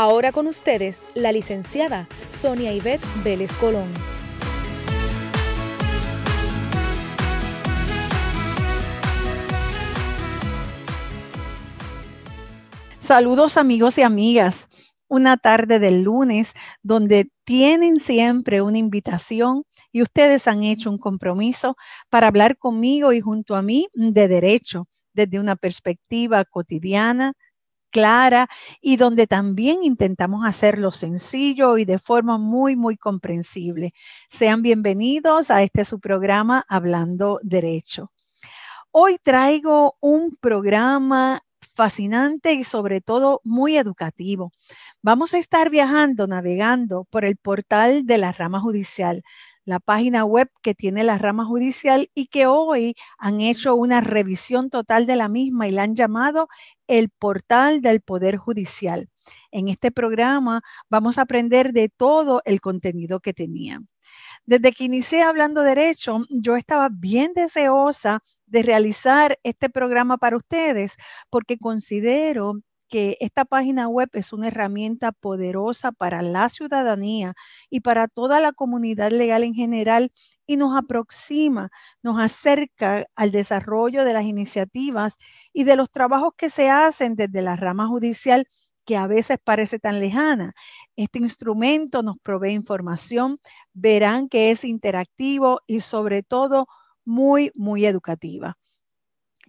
Ahora con ustedes, la licenciada Sonia Ivette Vélez Colón. Saludos amigos y amigas. Una tarde del lunes donde tienen siempre una invitación y ustedes han hecho un compromiso para hablar conmigo y junto a mí de derecho desde una perspectiva cotidiana, clara y donde también intentamos hacerlo sencillo y de forma muy, muy comprensible. Sean bienvenidos a este su programa Hablando Derecho. Hoy traigo un programa fascinante y sobre todo muy educativo. Vamos a estar viajando, navegando por el portal de la rama judicial, la página web que tiene la rama judicial y que hoy han hecho una revisión total de la misma y la han llamado el portal del Poder Judicial. En este programa vamos a aprender de todo el contenido que tenía. Desde que inicié hablando derecho, yo estaba bien deseosa de realizar este programa para ustedes porque considero que esta página web es una herramienta poderosa para la ciudadanía y para toda la comunidad legal en general y nos aproxima, nos acerca al desarrollo de las iniciativas y de los trabajos que se hacen desde la rama judicial que a veces parece tan lejana. Este instrumento nos provee información, verán que es interactivo y sobre todo muy, muy educativa.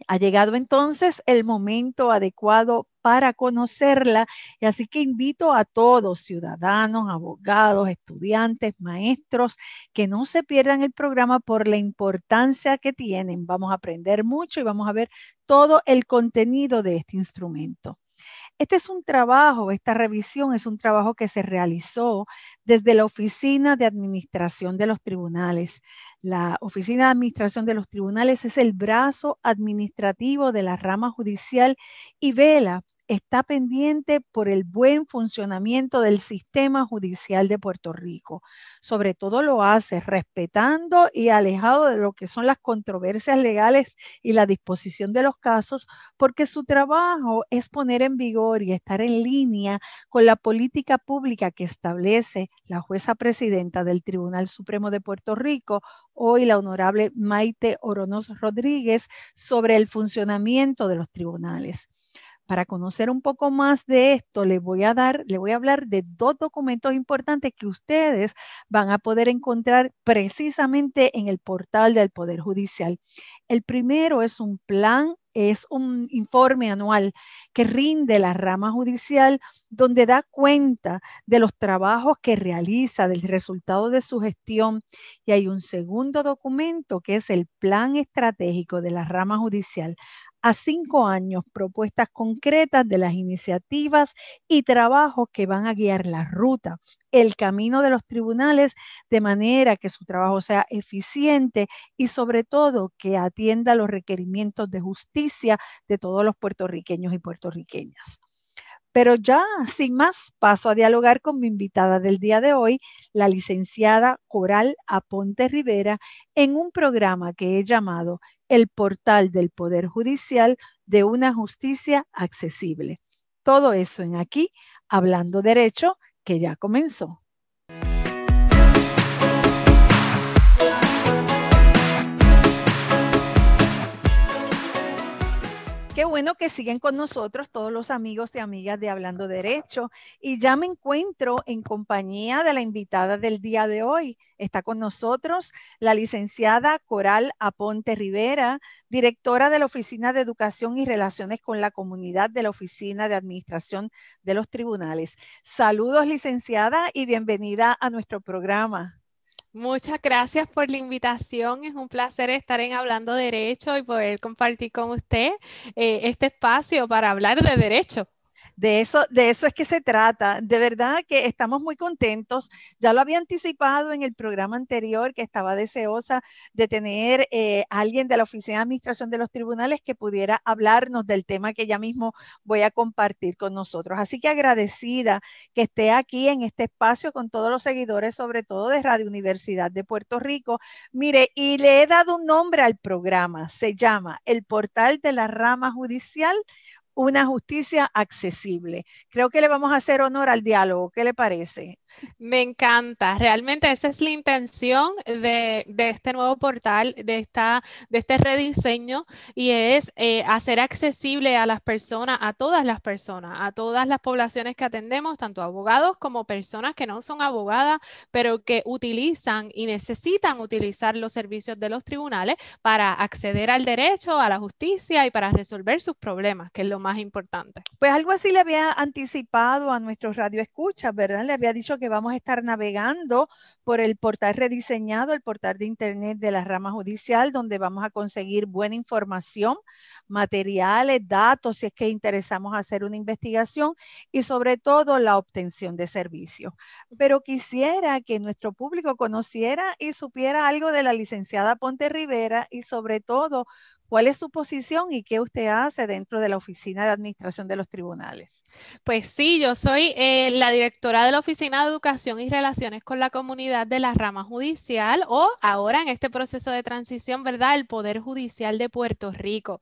Ha llegado entonces el momento adecuado para conocerla y así que invito a todos, ciudadanos, abogados, estudiantes, maestros, que no se pierdan el programa por la importancia que tienen. Vamos a aprender mucho y vamos a ver todo el contenido de este instrumento. Este es un trabajo, esta revisión es un trabajo que se realizó desde la Oficina de Administración de los Tribunales. La Oficina de Administración de los Tribunales es el brazo administrativo de la rama judicial y vela está pendiente por el buen funcionamiento del sistema judicial de Puerto Rico. Sobre todo lo hace respetando y alejado de lo que son las controversias legales y la disposición de los casos, porque su trabajo es poner en vigor y estar en línea con la política pública que establece la jueza presidenta del Tribunal Supremo de Puerto Rico, hoy la honorable Maite Oronos Rodríguez, sobre el funcionamiento de los tribunales. Para conocer un poco más de esto, le voy a dar, le voy a hablar de dos documentos importantes que ustedes van a poder encontrar precisamente en el portal del Poder Judicial. El primero es un plan es un informe anual que rinde la rama judicial donde da cuenta de los trabajos que realiza, del resultado de su gestión. Y hay un segundo documento que es el plan estratégico de la rama judicial a cinco años propuestas concretas de las iniciativas y trabajos que van a guiar la ruta, el camino de los tribunales, de manera que su trabajo sea eficiente y sobre todo que atienda los requerimientos de justicia de todos los puertorriqueños y puertorriqueñas. Pero ya, sin más, paso a dialogar con mi invitada del día de hoy, la licenciada Coral Aponte Rivera, en un programa que he llamado El portal del Poder Judicial de una justicia accesible. Todo eso en aquí, hablando derecho, que ya comenzó. Qué bueno que siguen con nosotros todos los amigos y amigas de Hablando Derecho. Y ya me encuentro en compañía de la invitada del día de hoy. Está con nosotros la licenciada Coral Aponte Rivera, directora de la Oficina de Educación y Relaciones con la Comunidad de la Oficina de Administración de los Tribunales. Saludos, licenciada, y bienvenida a nuestro programa. Muchas gracias por la invitación. Es un placer estar en Hablando Derecho y poder compartir con usted eh, este espacio para hablar de derecho. De eso, de eso es que se trata. De verdad que estamos muy contentos. Ya lo había anticipado en el programa anterior que estaba deseosa de tener eh, alguien de la Oficina de Administración de los Tribunales que pudiera hablarnos del tema que ya mismo voy a compartir con nosotros. Así que agradecida que esté aquí en este espacio con todos los seguidores, sobre todo de Radio Universidad de Puerto Rico. Mire, y le he dado un nombre al programa. Se llama El Portal de la Rama Judicial una justicia accesible. Creo que le vamos a hacer honor al diálogo. ¿Qué le parece? Me encanta, realmente esa es la intención de, este nuevo portal, de, esta, de este rediseño y es eh, hacer accesible a las personas, a todas las personas, a todas las poblaciones que atendemos, tanto abogados como personas que no son abogadas, pero que utilizan y necesitan utilizar los servicios de los tribunales para acceder al derecho, a la justicia y para resolver sus problemas, que es lo más importante. Pues algo así le había anticipado a nuestros radioescuchas, ¿verdad? Le había dicho que vamos a estar navegando por el portal rediseñado, el portal de Internet de la rama judicial, donde vamos a conseguir buena información, materiales, datos, si es que interesamos hacer una investigación y sobre todo la obtención de servicios. Pero quisiera que nuestro público conociera y supiera algo de la licenciada Ponte Rivera y sobre todo cuál es su posición y qué usted hace dentro de la Oficina de Administración de los Tribunales. Pues sí, yo soy eh, la directora de la Oficina de Educación y Relaciones con la Comunidad de la Rama Judicial o ahora en este proceso de transición, ¿verdad? El Poder Judicial de Puerto Rico.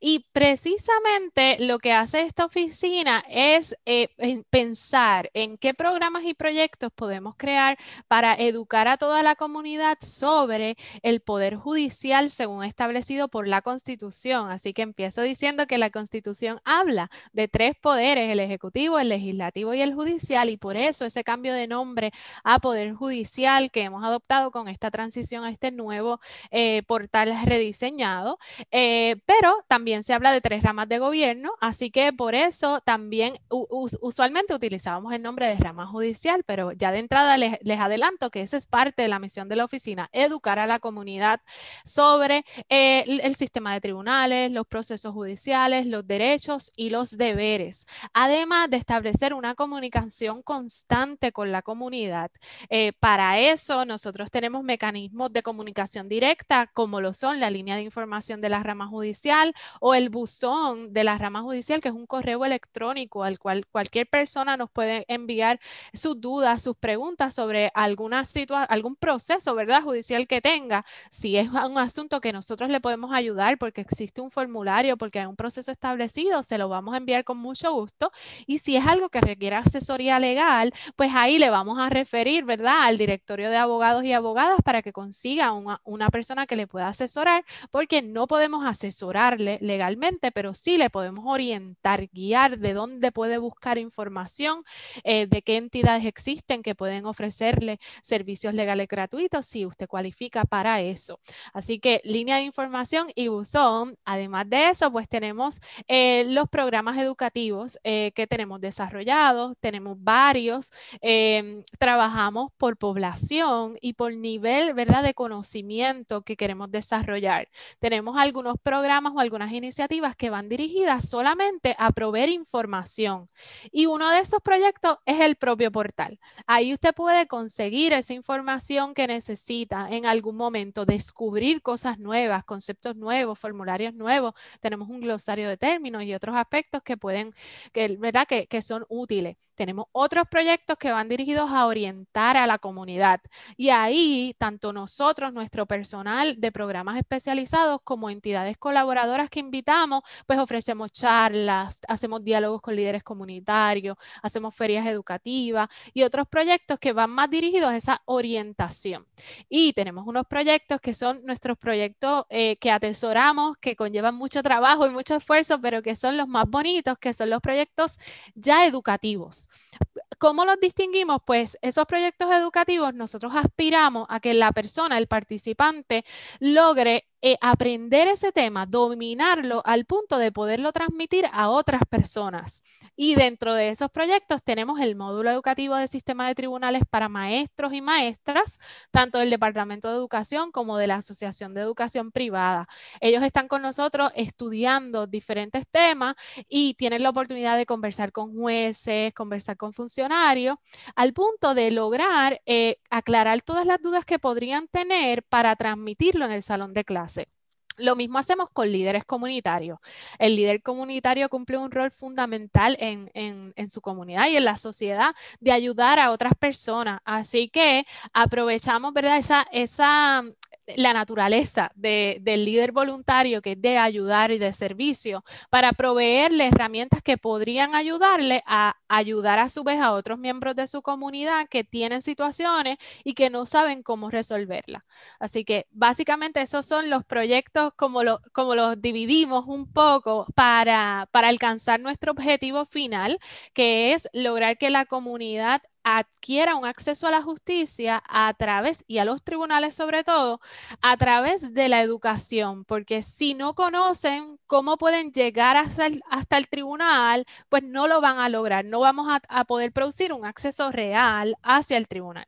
Y precisamente lo que hace esta oficina es eh, pensar en qué programas y proyectos podemos crear para educar a toda la comunidad sobre el Poder Judicial según establecido por la Constitución. Así que empiezo diciendo que la Constitución habla de tres poderes el Ejecutivo, el Legislativo y el Judicial, y por eso ese cambio de nombre a Poder Judicial que hemos adoptado con esta transición a este nuevo eh, portal rediseñado. Eh, pero también se habla de tres ramas de gobierno, así que por eso también usualmente utilizábamos el nombre de rama judicial, pero ya de entrada les, adelanto que esa es parte de la misión de la oficina, educar a la comunidad sobre eh, el sistema de tribunales, los procesos judiciales, los derechos y los deberes además de establecer una comunicación constante con la comunidad. Eh, para eso nosotros tenemos mecanismos de comunicación directa, como lo son la línea de información de la rama judicial o el buzón de la rama judicial, que es un correo electrónico al cual cualquier persona nos puede enviar sus dudas, sus preguntas sobre alguna algún proceso, ¿verdad? Judicial que tenga. Si es un asunto que nosotros le podemos ayudar porque existe un formulario, porque hay un proceso establecido, se lo vamos a enviar con mucho gusto. Y si es algo que requiere asesoría legal, pues ahí le vamos a referir, ¿verdad?, al directorio de abogados y abogadas para que consiga una, persona que le pueda asesorar, porque no podemos asesorarle legalmente, pero sí le podemos orientar, guiar de dónde puede buscar información, eh, de qué entidades existen que pueden ofrecerle servicios legales gratuitos si usted cualifica para eso. Así que línea de información y buzón. Además de eso, pues tenemos eh, los programas educativos eh, que tenemos desarrollados, tenemos varios, em, trabajamos por población y por nivel, ¿verdad?, de conocimiento que queremos desarrollar. Tenemos algunos programas o algunas iniciativas que van dirigidas solamente a proveer información y uno de esos proyectos es el propio portal. Ahí usted puede conseguir esa información que necesita en algún momento, descubrir cosas nuevas, conceptos nuevos, formularios nuevos. Tenemos un glosario de términos y otros aspectos que pueden, que ¿verdad? Que, que, son útiles. Tenemos otros proyectos que van dirigidos a orientar a la comunidad. Y ahí, tanto nosotros, nuestro personal de programas especializados, como entidades colaboradoras que invitamos, pues ofrecemos charlas, hacemos diálogos con líderes comunitarios, hacemos ferias educativas y otros proyectos que van más dirigidos a esa orientación. Y tenemos unos proyectos que son nuestros proyectos eh, que atesoramos, que conllevan mucho trabajo y mucho esfuerzo, pero que son los más bonitos, que son los proyectos ya educativos. ¿Cómo los distinguimos? Pues esos proyectos educativos nosotros aspiramos a que la persona, el participante, logre eh, aprender ese tema, dominarlo al punto de poderlo transmitir a otras personas. Y dentro de esos proyectos tenemos el módulo educativo de sistema de tribunales para maestros y maestras, tanto del Departamento de Educación como de la Asociación de Educación Privada. Ellos están con nosotros estudiando diferentes temas y tienen la oportunidad de conversar con jueces, conversar con funcionarios, al punto de lograr eh, aclarar todas las dudas que podrían tener para transmitirlo en el salón de clase. Lo mismo hacemos con líderes comunitarios. El líder comunitario cumple un rol fundamental en, su comunidad y en la sociedad de ayudar a otras personas. Así que aprovechamos, ¿verdad? Esa, esa la naturaleza del líder voluntario, que es de ayudar y de servicio, para proveerle herramientas que podrían ayudarle a ayudar a su vez a otros miembros de su comunidad que tienen situaciones y que no saben cómo resolverlas. Así que básicamente esos son los proyectos como, como los dividimos un poco para, para alcanzar nuestro objetivo final, que es lograr que la comunidad adquiera un acceso a la justicia a través, y a los tribunales sobre todo, a través de la educación, porque si no conocen cómo pueden llegar hasta el, tribunal, pues no lo van a lograr, no vamos a poder producir un acceso real hacia el tribunal.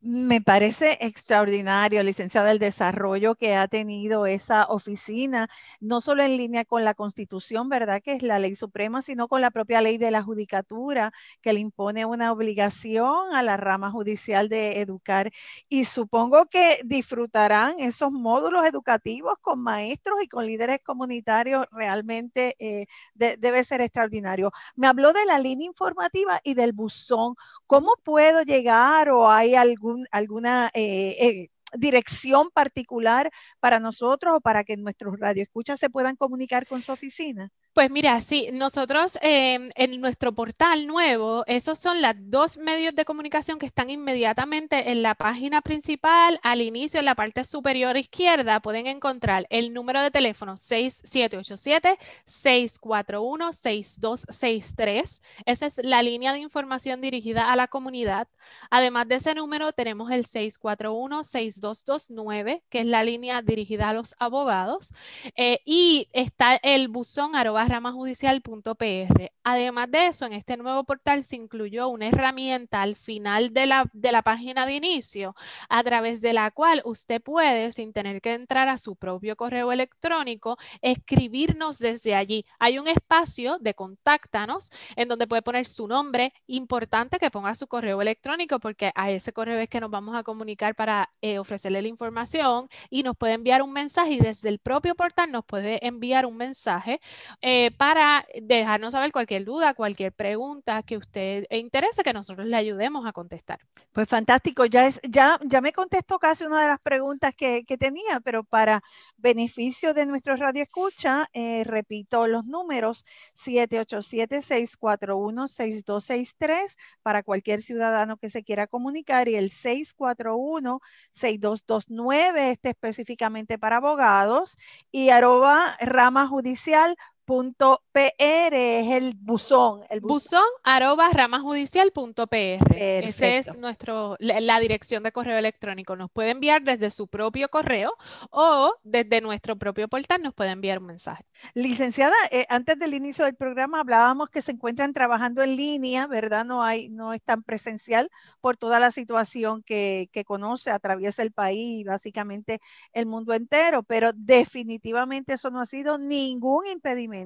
Me parece extraordinario, licenciada, el desarrollo que ha tenido esa oficina, no solo en línea con la Constitución, ¿verdad? Que es la ley suprema, sino con la propia ley de la judicatura, que le impone una obligación a la rama judicial de educar. Y supongo que disfrutarán esos módulos educativos con maestros y con líderes comunitarios. Realmente eh, debe ser extraordinario. Me habló de la línea informativa y del buzón. ¿Cómo puedo llegar o hay algún alguna eh, eh, dirección particular para nosotros o para que nuestros radioescuchas se puedan comunicar con su oficina? Pues mira, sí, nosotros em, en nuestro portal nuevo, esos son los dos medios de comunicación que están inmediatamente en la página principal, al inicio, en la parte superior izquierda, pueden encontrar el número de teléfono 6787-641-6263. Esa es la línea de información dirigida a la comunidad. Además de ese número, tenemos el 641-6229, que es la línea dirigida a los abogados. Eh, y está el buzón arroba ramajudicial.pr. Además de eso, en este nuevo portal se incluyó una herramienta al final de la, de la página de inicio, a través de la cual usted puede, sin tener que entrar a su propio correo electrónico, escribirnos desde allí. Hay un espacio de contáctanos en donde puede poner su nombre. Importante que ponga su correo electrónico porque a ese correo es que nos vamos a comunicar para eh, ofrecerle la información y nos puede enviar un mensaje y desde el propio portal nos puede enviar un mensaje. Eh, para dejarnos saber cualquier duda, cualquier pregunta que usted interese, que nosotros le ayudemos a contestar. Pues fantástico, ya, es, ya, ya me contestó casi una de las preguntas que, tenía, pero para beneficio de nuestro radio escucha, eh, repito los números 787-641-6263 para cualquier ciudadano que se quiera comunicar y el 641-6229, este específicamente para abogados, y arroba rama judicial Punto .pr es el buzón. El buzón, arroba ramajudicial.pr. Esa es nuestro, la, dirección de correo electrónico. Nos puede enviar desde su propio correo o desde nuestro propio portal nos puede enviar un mensaje. Licenciada, eh, antes del inicio del programa hablábamos que se encuentran trabajando en línea, ¿verdad? No hay, no es tan presencial por toda la situación que, que conoce, atraviesa el país y básicamente el mundo entero, pero definitivamente eso no ha sido ningún impedimento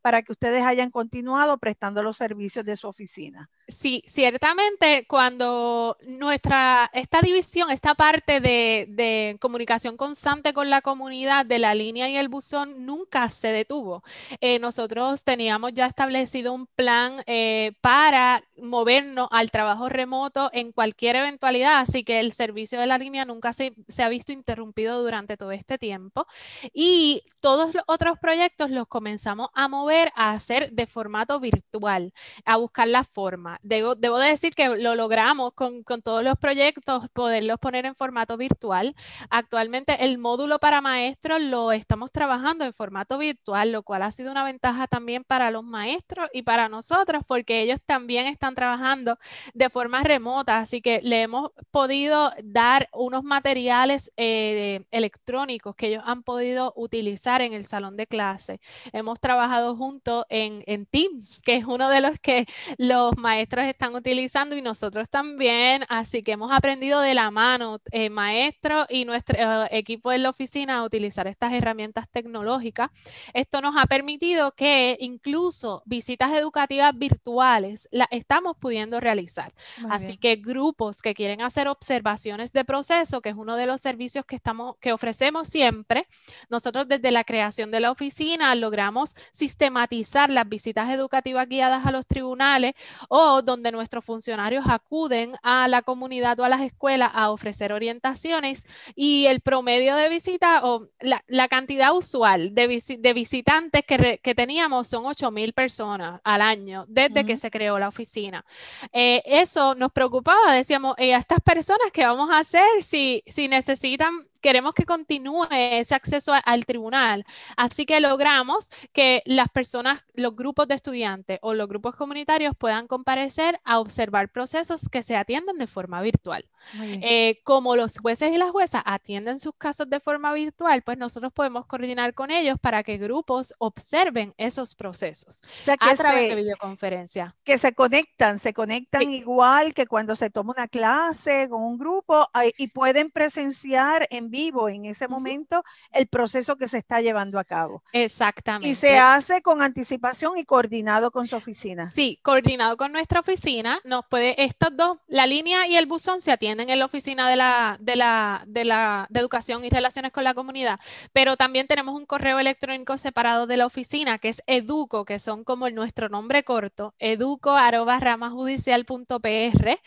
para que ustedes hayan continuado prestando los servicios de su oficina. Sí, ciertamente cuando nuestra, esta división, esta parte de, comunicación constante con la comunidad de la línea y el buzón nunca se detuvo. Eh, nosotros teníamos ya establecido un plan eh, para movernos al trabajo remoto en cualquier eventualidad, así que el servicio de la línea nunca se, se ha visto interrumpido durante todo este tiempo. Y todos los otros proyectos los comenzamos a mover a hacer de formato virtual, a buscar la forma. Debo, debo decir que lo logramos con, con todos los proyectos, poderlos poner en formato virtual. Actualmente el módulo para maestros lo estamos trabajando en formato virtual, lo cual ha sido una ventaja también para los maestros y para nosotros, porque ellos también están trabajando de forma remota, así que le hemos podido dar unos materiales eh, electrónicos que ellos han podido utilizar en el salón de clase. Hemos trabajado juntos en, Teams, que es uno de los que los maestros están utilizando y nosotros también, así que hemos aprendido de la mano, eh, maestros y nuestro eh, equipo en la oficina a utilizar estas herramientas tecnológicas. Esto nos ha permitido que incluso visitas educativas virtuales las estamos pudiendo realizar. así que grupos que quieren hacer observaciones de proceso, que es uno de los servicios que estamos que ofrecemos siempre, nosotros desde la creación de la oficina logramos sistematizar las visitas educativas guiadas a los tribunales o donde nuestros funcionarios acuden a la comunidad o a las escuelas a ofrecer orientaciones y el promedio de visita o la, cantidad usual de, de visitantes que, que, teníamos son 8 mil personas al año desde que se creó la oficina. Eh, eso nos preocupaba, decíamos, ¿y a estas personas qué vamos a hacer si, si necesitan queremos que continúe ese acceso al tribunal. Así que logramos que las personas, los grupos de estudiantes o los grupos comunitarios puedan comparecer a observar procesos que se atienden de forma virtual. Eh, como los jueces y las juezas atienden sus casos de forma virtual, pues nosotros podemos coordinar con ellos para que grupos observen esos procesos a través de videoconferencia. Que se conectan, se conectan igual que cuando se toma una clase con un grupo y pueden presenciar en vivo en ese momento el proceso que se está llevando a cabo. Exactamente. Y se hace con anticipación y coordinado con su oficina. Sí, coordinado con nuestra oficina. Nos puede, estos dos, la línea y el buzón se atienden en la oficina de la, de la, de la, de educación y relaciones con la comunidad, pero también tenemos un correo electrónico separado de la oficina que es educo, que son como nuestro nombre corto, educo ramajudicial.pr.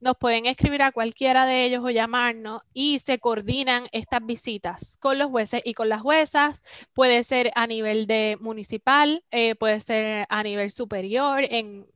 Nos pueden escribir a cualquiera de ellos o llamarnos y se coordinan estas visitas con los jueces y con las juezas. Puede ser a nivel de municipal, eh, puede ser a nivel superior, en,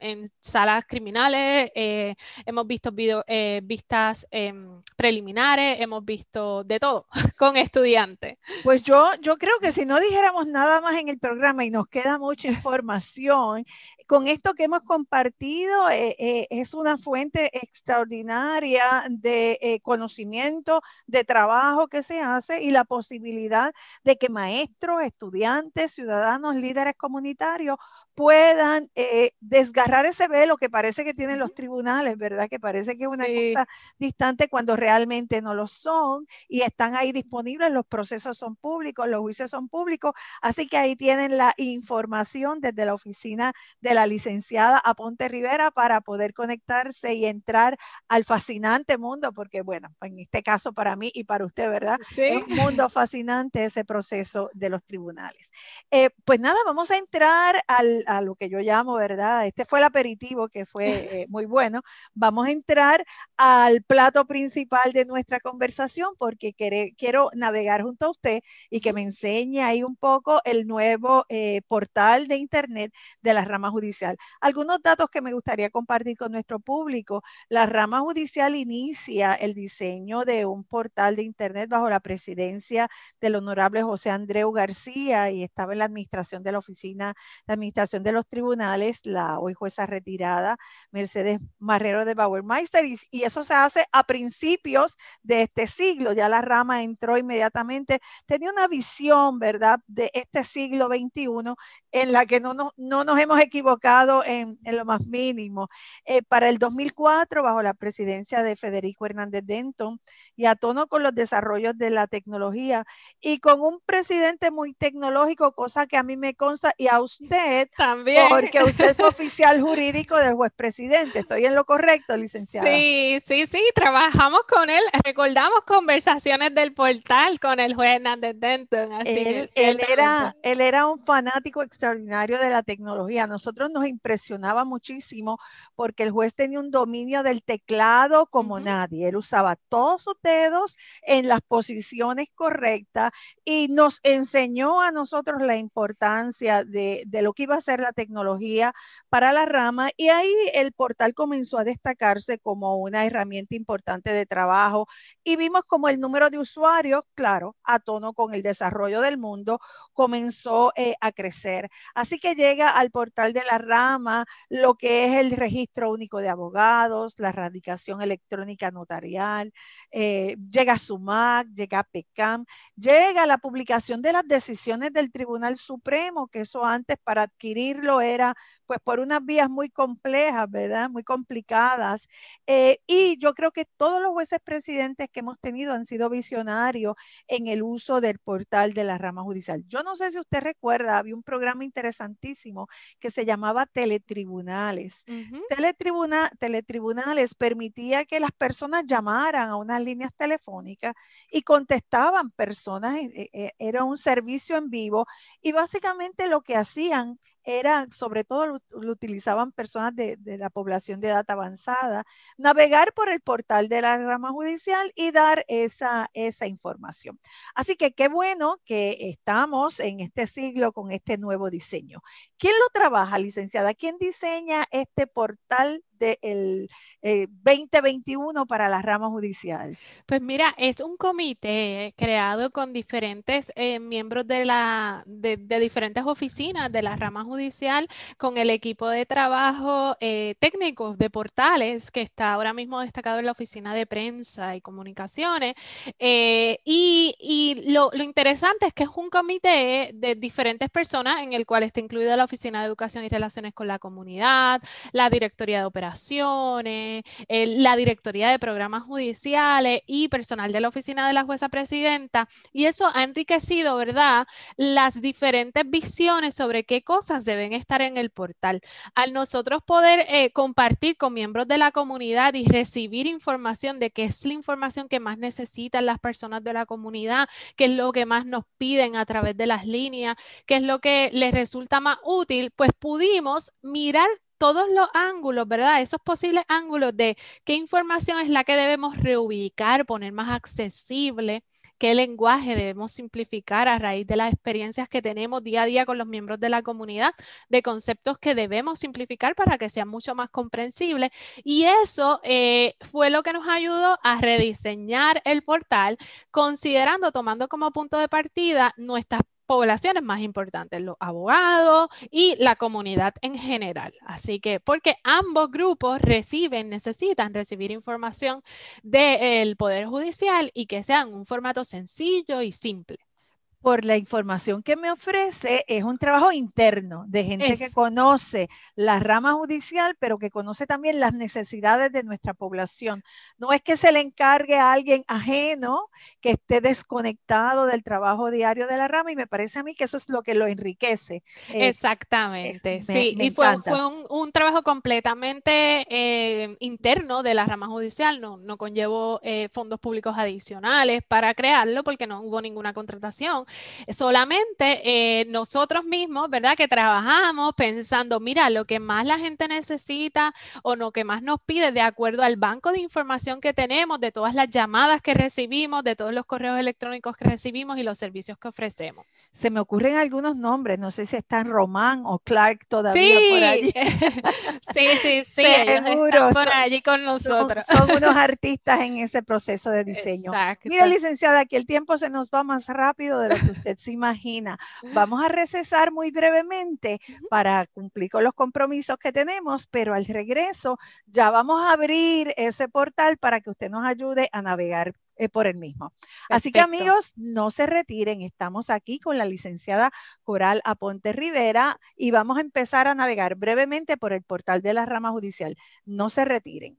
salas criminales. Eh, hemos visto video, eh, vistas em, preliminares, hemos visto de todo con estudiantes. Pues yo, yo creo que si no dijéramos nada más en el programa y nos queda mucha información, con esto que hemos compartido es una fuente extraordinaria de conocimiento, de trabajo que se hace y la posibilidad de que maestros, estudiantes, ciudadanos, líderes comunitarios puedan eh, desgarrar ese velo que parece que tienen los tribunales, ¿verdad? Que parece que es una cosa distante cuando realmente no lo son y están ahí disponibles, los procesos son públicos, los juicios son públicos, así que ahí tienen la información desde la oficina de la licenciada Aponte Rivera para poder conectarse y entrar al fascinante mundo, porque bueno, en este caso para mí y para usted, ¿verdad? Es un mundo fascinante ese proceso de los tribunales. Eh, pues nada, vamos a entrar al, a lo que yo llamo, ¿verdad? Este fue el aperitivo que fue eh, muy bueno. Vamos a entrar al plato principal de nuestra conversación porque quiero navegar junto a usted y que me enseñe ahí un poco el nuevo eh, portal de Internet de la rama judicial. Algunos datos que me gustaría compartir con nuestro público. La rama judicial inicia el diseño de un portal de Internet bajo la presidencia del honorable José Andreu García y estaba en la administración de la oficina de administración de los tribunales, la hoy jueza retirada Mercedes Marrero de Bauermeister, y, y, eso se hace a principios de este siglo. Ya la rama entró inmediatamente, tenía una visión, ¿verdad?, de este siglo XXI en la que no, no, no nos hemos equivocado en, en lo más mínimo. Eh, para el 2004, bajo la presidencia de Federico Hernández Denton, y a tono con los desarrollos de la tecnología, y con un presidente muy tecnológico, cosa que a mí me consta, y a usted, también. Porque usted es oficial jurídico del juez presidente. ¿Estoy en lo correcto, licenciada? Sí, sí, sí. Trabajamos con él. Recordamos conversaciones del portal con el juez Hernández Denton. él, era, él era un fanático extraordinario de la tecnología. Nosotros nos impresionaba muchísimo porque el juez tenía un dominio del teclado como nadie. Él usaba todos sus dedos en las posiciones correctas y nos enseñó a nosotros la importancia de, de lo que iba a ser la tecnología para la rama y ahí el portal comenzó a destacarse como una herramienta importante de trabajo y vimos como el número de usuarios, claro, a tono con el desarrollo del mundo, comenzó eh, a crecer. Así que llega al portal de la rama lo que es el registro único de abogados, la radicación electrónica notarial, eh, llega SUMAC, llega PECAM, llega la publicación de las decisiones del Tribunal Supremo, que eso antes para adquirirlo era pues por unas vías muy complejas, ¿verdad? Muy complicadas. Eh, y yo creo que todos los jueces presidentes que hemos tenido han sido visionarios en el uso del portal de la rama judicial. Yo no sé si usted recuerda, había un programa interesantísimo que se llamaba Teletribunales. teletribunales permitía que las personas llamaran a unas líneas telefónicas y contestaban personas, eh, eh, era un servicio en vivo y básicamente lo que hacían era, sobre todo lo, utilizaban personas de, la población de edad avanzada, navegar por el portal de la rama judicial y dar esa, esa información. Así que qué bueno que estamos en este siglo con este nuevo diseño. ¿Quién lo trabaja, licenciada? ¿Quién diseña este portal del 2021 eh, para la rama judicial? Pues mira, es un comité creado con diferentes eh, miembros de, la, de, diferentes oficinas de la rama judicial, con el equipo de trabajo eh, técnicos de portales que está ahora mismo destacado en la oficina de prensa y comunicaciones. y, y lo, lo, interesante es que es un comité de diferentes personas en el cual está incluida la oficina de educación y relaciones con la comunidad, la directoría de operaciones la Directoría de Programas Judiciales y personal de la Oficina de la Jueza Presidenta. Y eso ha enriquecido, ¿verdad?, las diferentes visiones sobre qué cosas deben estar en el portal. Al nosotros poder eh, compartir con miembros de la comunidad y recibir información de qué es la información que más necesitan las personas de la comunidad, qué es lo que más nos piden a través de las líneas, qué es lo que les resulta más útil, pues pudimos mirar todos los ángulos, ¿verdad? Esos posibles ángulos de qué información es la que debemos reubicar, poner más accesible, qué lenguaje debemos simplificar a raíz de las experiencias que tenemos día a día con los miembros de la comunidad, de conceptos que debemos simplificar para que sean mucho más comprensibles. Y eso eh, fue lo que nos ayudó a rediseñar el portal, considerando, tomando como punto de partida nuestras poblaciones más importantes, los abogados y la comunidad en general. Así que, porque ambos grupos reciben, necesitan recibir información del Poder Judicial y que sean un formato sencillo y simple por la información que me ofrece, es un trabajo interno de gente que conoce la rama judicial, pero que conoce también las necesidades de nuestra población. No es que se le encargue a alguien ajeno que esté desconectado del trabajo diario de la rama y me parece a mí que eso es lo que lo enriquece. Eh, Exactamente, sí, y fue, un, trabajo completamente eh, interno de la rama judicial, no, no conllevó eh, fondos públicos adicionales para crearlo porque no hubo ninguna contratación Solamente eh, nosotros mismos, ¿verdad? Que trabajamos pensando, mira, lo que más la gente necesita o lo que más nos pide de acuerdo al banco de información que tenemos, de todas las llamadas que recibimos, de todos los correos electrónicos que recibimos y los servicios que ofrecemos. Se me ocurren algunos nombres, no sé si están Román o Clark todavía por allí. sí, sí, sí, Seguro. por allí con nosotros. Son, unos artistas en ese proceso de diseño. Mira, licenciada, que el tiempo se nos va más rápido de lo que usted se imagina. Vamos a recesar muy brevemente para cumplir con los compromisos que tenemos, pero al regreso ya vamos a abrir ese portal para que usted nos ayude a navegar eh, por el mismo. Así que amigos, no se retiren, estamos aquí con la licenciada Coral Aponte Rivera y vamos a empezar a navegar brevemente por el portal de la rama judicial. No se retiren.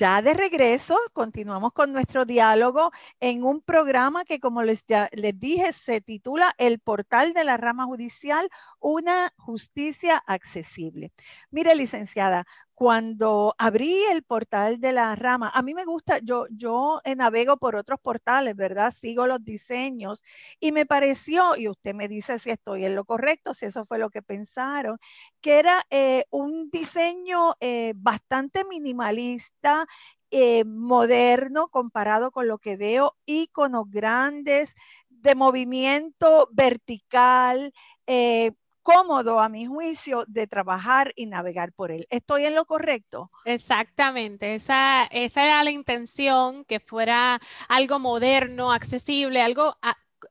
Ya de regreso, continuamos con nuestro diálogo en un programa que, como les, les dije, se titula El portal de la rama judicial, una justicia accesible. Mire, licenciada, cuando abrí el portal de la rama, a mí me gusta, yo, yo navego por otros portales, ¿verdad? Sigo los diseños y me pareció, y usted me dice si estoy en lo correcto, si eso fue lo que pensaron, que era eh, un diseño eh, bastante minimalista, eh, moderno comparado con lo que veo, iconos grandes de movimiento vertical, cómodo, a mi juicio, de trabajar y navegar por él. ¿Estoy en lo correcto? Exactamente, esa, esa era la intención, que fuera algo moderno, accesible, algo...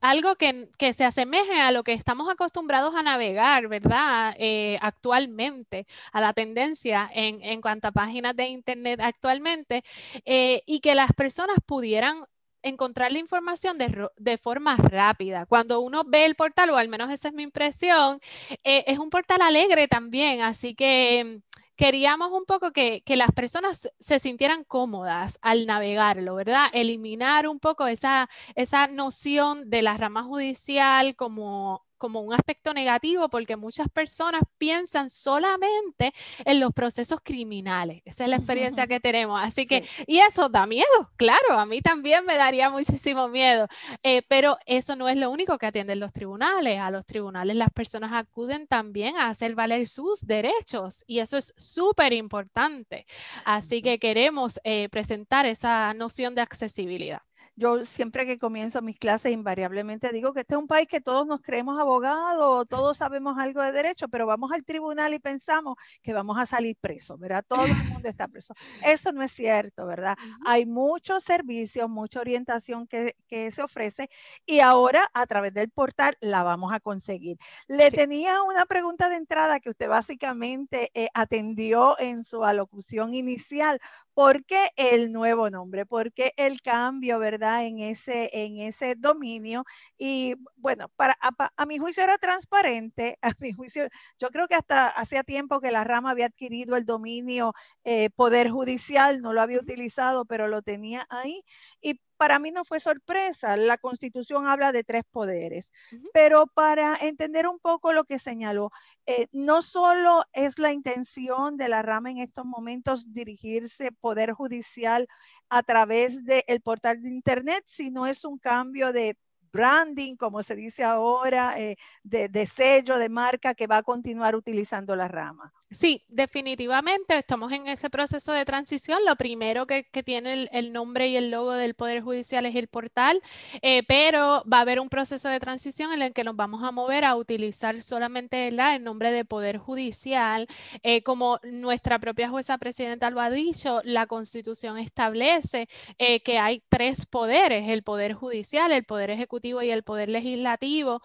algo que, se asemeje a lo que estamos acostumbrados a navegar, ¿verdad? Eh, actualmente, a la tendencia en, en cuanto a páginas de Internet actualmente, eh, y que las personas pudieran encontrar la información de, forma rápida. Cuando uno ve el portal, o al menos esa es mi impresión, eh, es un portal alegre también, así que queríamos un poco que, que, las personas se sintieran cómodas al navegarlo, ¿verdad? Eliminar un poco esa, esa noción de la rama judicial como como un aspecto negativo porque muchas personas piensan solamente en los procesos criminales. Esa es la experiencia que tenemos. Así que, y eso da miedo, claro, a mí también me daría muchísimo miedo, eh, pero eso no es lo único que atienden los tribunales. A los tribunales las personas acuden también a hacer valer sus derechos y eso es súper importante. Así que queremos eh, presentar esa noción de accesibilidad yo siempre que comienzo mis clases invariablemente digo que este es un país que todos nos creemos abogados, todos sabemos algo de derecho, pero vamos al tribunal y pensamos que vamos a salir presos, ¿verdad? Todo el mundo está preso. Eso no es cierto, ¿verdad? Hay muchos servicios, mucha orientación que, se ofrece y ahora a través del portal la vamos a conseguir. Le tenía una pregunta de entrada que usted básicamente eh, atendió en su alocución inicial. ¿Por qué el nuevo nombre? ¿Por qué el cambio, verdad, en ese, en ese dominio? Y bueno, para, a, mi juicio era transparente, a mi juicio, yo creo que hasta hacía tiempo que la rama había adquirido el dominio eh, Poder Judicial, no lo había utilizado, pero lo tenía ahí. Y para mí no fue sorpresa. La constitución habla de tres poderes, pero para entender un poco lo que señaló, eh, no solo es la intención de la rama en estos momentos dirigirse poder judicial a través del portal de Internet, sino es un cambio de branding, como se dice ahora, eh, de sello, de marca que va a continuar utilizando la rama. Sí, definitivamente estamos en ese proceso de transición. Lo primero que, tiene el, nombre y el logo del Poder Judicial es el portal, eh, pero va a haber un proceso de transición en el que nos vamos a mover a utilizar solamente el nombre de Poder Judicial. Eh, como nuestra propia jueza presidenta lo ha dicho, la Constitución establece eh, que hay tres poderes, el Poder Judicial, el Poder Ejecutivo y el Poder Legislativo,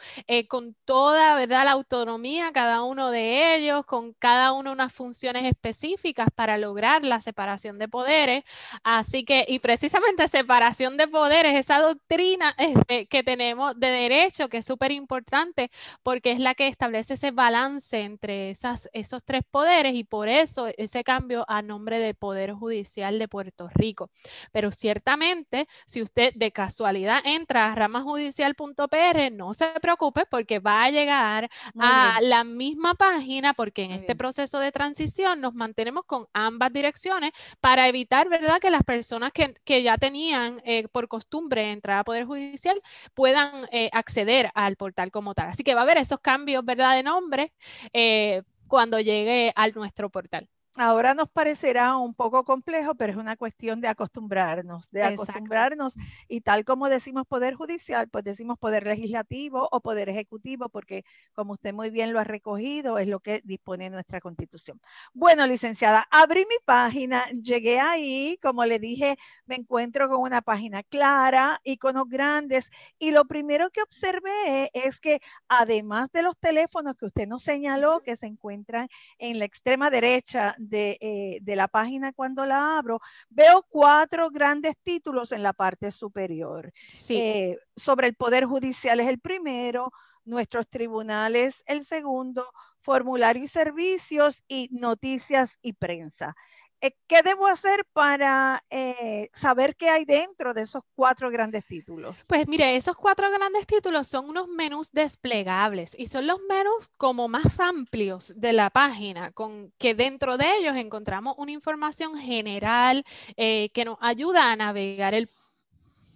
con toda la autonomía, cada uno de ellos, con cada unas funciones específicas para lograr la separación de poderes. Así que, y precisamente separación de poderes, esa doctrina este, que tenemos de derecho, que es súper importante, porque es la que establece ese balance entre esas, esos tres poderes y por eso ese cambio a nombre de Poder Judicial de Puerto Rico. Pero ciertamente, si usted de casualidad entra a ramajudicial.pr, no se preocupe porque va a llegar a la misma página, porque en este proceso de transición nos mantenemos con ambas direcciones para evitar, ¿verdad?, que las personas que, ya tenían eh, por costumbre entrar a Poder Judicial puedan eh, acceder al portal como tal. Así que va a haber esos cambios, ¿verdad?, de nombre eh, cuando llegue a nuestro portal. Ahora nos parecerá un poco complejo, pero es una cuestión de acostumbrarnos, de acostumbrarnos. Y tal como decimos poder judicial, pues decimos poder legislativo o poder ejecutivo, porque como usted muy bien lo ha recogido, es lo que dispone nuestra constitución. Bueno, licenciada, abrí mi página, llegué ahí, como le dije, me encuentro con una página clara, iconos grandes, y lo primero que observé es que además de los teléfonos que usted nos señaló, que se encuentran en la extrema derecha, eh, de, la página cuando la abro, veo cuatro grandes títulos en la parte superior. Eh, sobre el Poder Judicial es el primero, nuestros tribunales el segundo, formulario y servicios y noticias y prensa. Eh, ¿Qué debo hacer para eh, saber qué hay dentro de esos cuatro grandes títulos? Pues mire, esos cuatro grandes títulos son unos menús desplegables y son los menús como más amplios de la página, con que dentro de ellos encontramos una información general eh, que nos ayuda a navegar el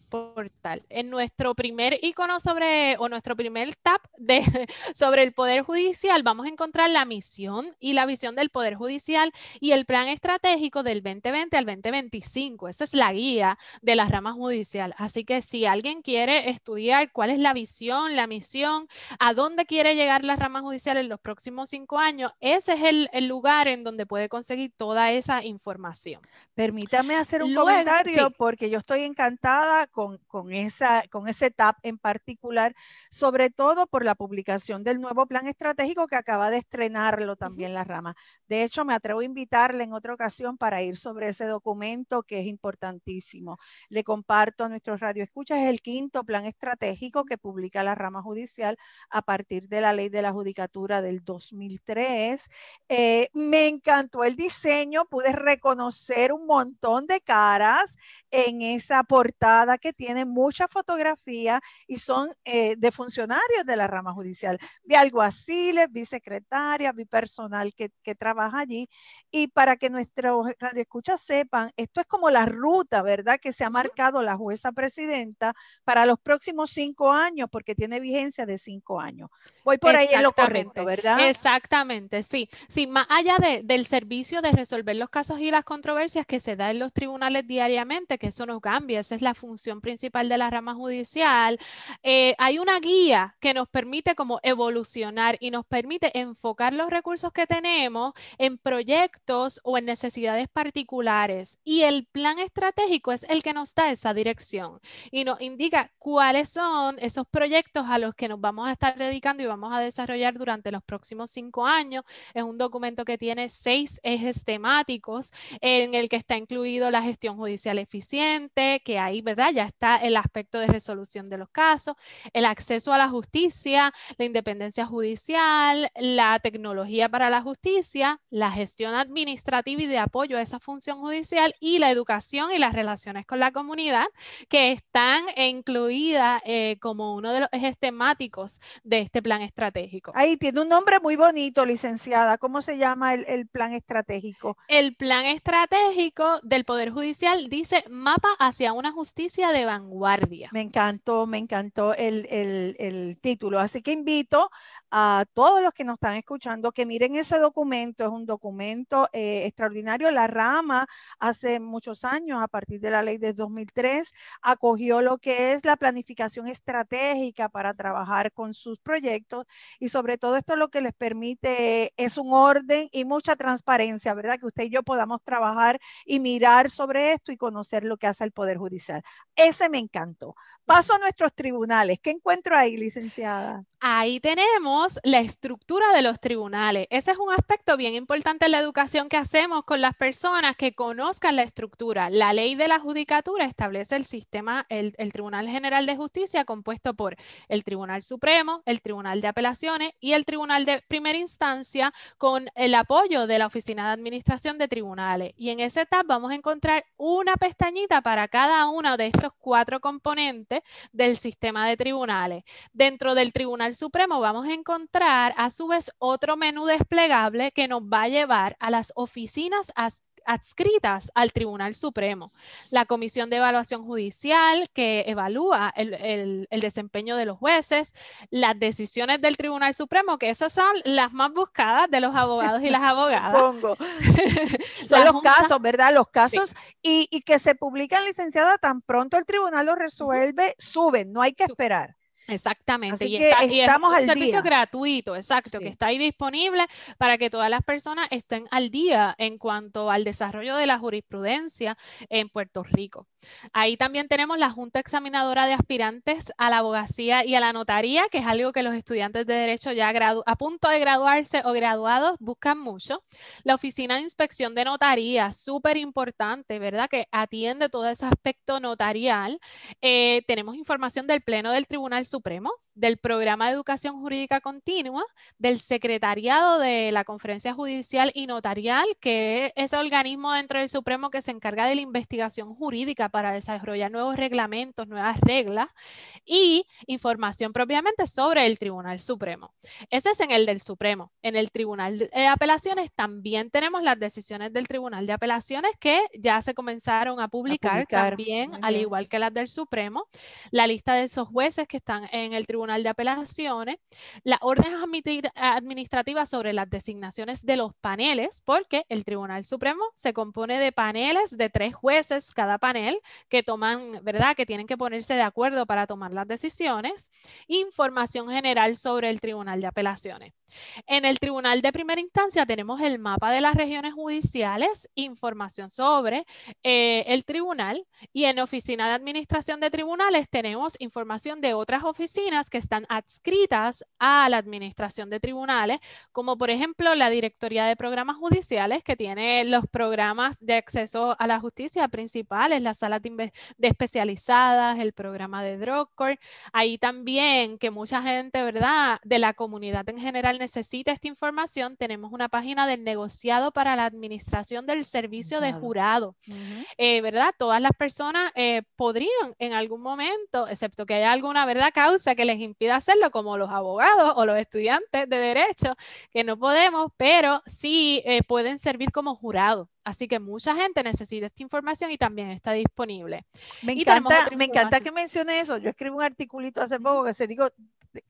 portal. En nuestro primer icono sobre, o nuestro primer tab de, sobre el Poder Judicial, vamos a encontrar la misión y la visión del Poder Judicial y el plan estratégico del 2020 al 2025. Esa es la guía de la rama judicial. Así que si alguien quiere estudiar cuál es la visión, la misión, a dónde quiere llegar la rama judicial en los próximos cinco años, ese es el, lugar en donde puede conseguir toda esa información. Permítame hacer un comentario porque yo estoy encantada con, esa, con ese TAP en particular, sobre todo por la publicación del nuevo plan estratégico que acaba de estrenarlo también la rama. De hecho, me atrevo a invitarle en otra ocasión para ir sobre ese documento que es importantísimo. Le comparto a nuestros radioescuchas, es el quinto plan estratégico que publica la rama judicial a partir de la ley de la judicatura del 2003. Eh, me encantó el diseño, pude reconocer un montón de caras en esa portada que tiene mucha fotografía y son eh, de funcionarios de la rama judicial. Vi alguaciles, vi secretarias, vi personal que, que trabaja allí. Y para que nuestros radioescuchas sepan, esto es como la ruta, ¿verdad? Que se ha marcado la jueza presidenta para los próximos cinco años, porque tiene vigencia de cinco años. Voy por ahí en lo correcto, ¿verdad? Exactamente, sí. Sí, más allá de, del servicio de resolver los casos y las controversias que se da en los tribunales diariamente, que eso no cambia, esa es la función principal de la rama judicial, eh, hay una guía que nos permite como evolucionar y nos permite enfocar los recursos que tenemos en proyectos o en necesidades particulares. Y el plan estratégico es el que nos da esa dirección y nos indica cuáles son esos proyectos a los que nos vamos a estar dedicando y vamos a desarrollar durante los próximos cinco años. Es un documento que tiene seis ejes temáticos en el que está incluido la gestión judicial eficiente, que ahí, ¿verdad? Ya está el aspecto de resolución de los casos, el acceso a la justicia, la independencia judicial, la tecnología para la justicia, la gestión administrativa y de apoyo a esa función judicial y la educación y las relaciones con la comunidad que están incluidas eh, como uno de los ejes temáticos de este plan estratégico. Ahí tiene un nombre muy bonito, licenciada. ¿Cómo se llama el, el plan estratégico? El plan estratégico del Poder Judicial dice mapa hacia una justicia de vanguardia. Me encantó, me encantó el, el, título. Así que invito a todos los que nos están escuchando que miren ese documento. Es un documento eh, extraordinario. La rama hace muchos años, a partir de la ley de 2003, acogió lo que es la planificación estratégica para trabajar con sus proyectos y sobre todo esto lo que les permite es un orden y mucha transparencia, ¿verdad? Que usted y yo podamos trabajar y mirar sobre esto y conocer lo que hace el Poder Judicial. Ese me encantó. Paso a nuestros tribunales. ¿Qué encuentro ahí, licenciada? Ahí tenemos la estructura de los tribunales. Ese es un aspecto bien importante en la educación que hacemos con las personas que conozcan la estructura. La ley de la judicatura establece el sistema, el, Tribunal General de Justicia compuesto por el Tribunal Supremo, el Tribunal de Apelaciones y el Tribunal de Primera Instancia con el apoyo de la Oficina de Administración de Tribunales. Y en ese tab vamos a encontrar una pestañita para cada uno de estos cuatro componentes del sistema de tribunales. Dentro del Tribunal Supremo vamos a encontrar a su vez otro menú desplegable que nos va a llevar a las oficinas adscritas al Tribunal Supremo. La Comisión de Evaluación Judicial que evalúa el, desempeño de los jueces, las decisiones del Tribunal Supremo, que esas son las más buscadas de los abogados y las abogadas. Supongo. son los casos, ¿verdad? Los casos y, y, que se publican licenciada tan pronto el tribunal lo resuelve, suben, no hay que esperar. Exactamente, y, está, es un servicio gratuito, exacto, que está ahí disponible para que todas las personas estén al día en cuanto al desarrollo de la jurisprudencia en Puerto Rico. Ahí también tenemos la Junta Examinadora de Aspirantes a la Abogacía y a la Notaría, que es algo que los estudiantes de Derecho ya a punto de graduarse o graduados buscan mucho. La Oficina de Inspección de Notaría, súper importante, ¿verdad? Que atiende todo ese aspecto notarial. Eh, tenemos información del Pleno del Tribunal Supremo, Supremo. Del Programa de Educación Jurídica Continua, del Secretariado de la Conferencia Judicial y Notarial, que es ese organismo dentro del Supremo que se encarga de la investigación jurídica para desarrollar nuevos reglamentos, nuevas reglas y información propiamente sobre el Tribunal Supremo. Ese es en el del Supremo. En el Tribunal de Apelaciones también tenemos las decisiones del Tribunal de Apelaciones que ya se comenzaron a publicar, también, al igual que las del Supremo. La lista de esos jueces que están en el Tribunal de Apelaciones, las órdenes administrativas sobre las designaciones de los paneles, porque el Tribunal Supremo se compone de paneles de tres jueces cada panel que toman, ¿verdad? Que tienen que ponerse de acuerdo para tomar las decisiones. Información general sobre el Tribunal de Apelaciones. En el Tribunal de Primera Instancia tenemos el mapa de las regiones judiciales, información sobre eh, el tribunal y en Oficina de Administración de Tribunales tenemos información de otras oficinas que están adscritas a la Administración de Tribunales, como por ejemplo la Directoría de Programas Judiciales que tiene los programas de acceso a la justicia principales, las salas de, especializadas, el programa de Drug Court. Ahí también que mucha gente, ¿verdad? De la comunidad en general necesita esta información, tenemos una página del negociado para la administración del servicio de jurado, eh, ¿verdad? Todas las personas eh, podrían en algún momento, excepto que haya alguna verdad causa que les impida hacerlo, como los abogados o los estudiantes de derecho, que no podemos, pero sí eh, pueden servir como jurado. Así que mucha gente necesita esta información y también está disponible. Me encanta, me encanta que mencione eso. Yo escribí un articulito hace poco que se digo,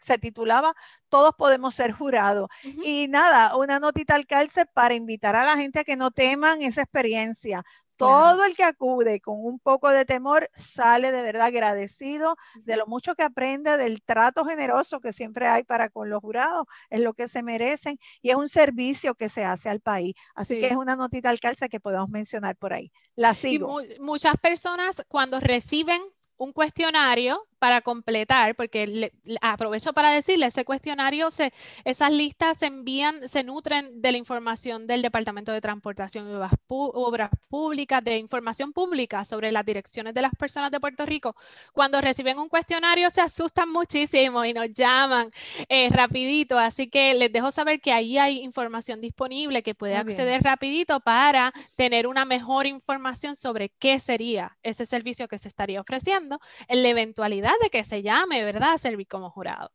se titulaba Todos podemos ser jurados. Y nada, una notita al calce para invitar a la gente a que no teman esa experiencia. Todo el que acude con un poco de temor sale de verdad agradecido de lo mucho que aprende, del trato generoso que siempre hay para con los jurados, es lo que se merecen y es un servicio que se hace al país. Así que es una notita al calce que podemos mencionar por ahí. La sigo. Y muchas personas cuando reciben un cuestionario para completar, porque aprovecho para decirle, ese cuestionario, se, esas listas se envían, se nutren de la información del Departamento de Transportación y Obras, Públicas, de información pública sobre las direcciones de las personas de Puerto Rico. Cuando reciben un cuestionario se asustan muchísimo y nos llaman eh, rapidito, así que les dejo saber que ahí hay información disponible que puede acceder rapidito para tener una mejor información sobre qué sería ese servicio que se estaría ofreciendo en la eventualidad de que se llame, ¿verdad?, servir como jurado.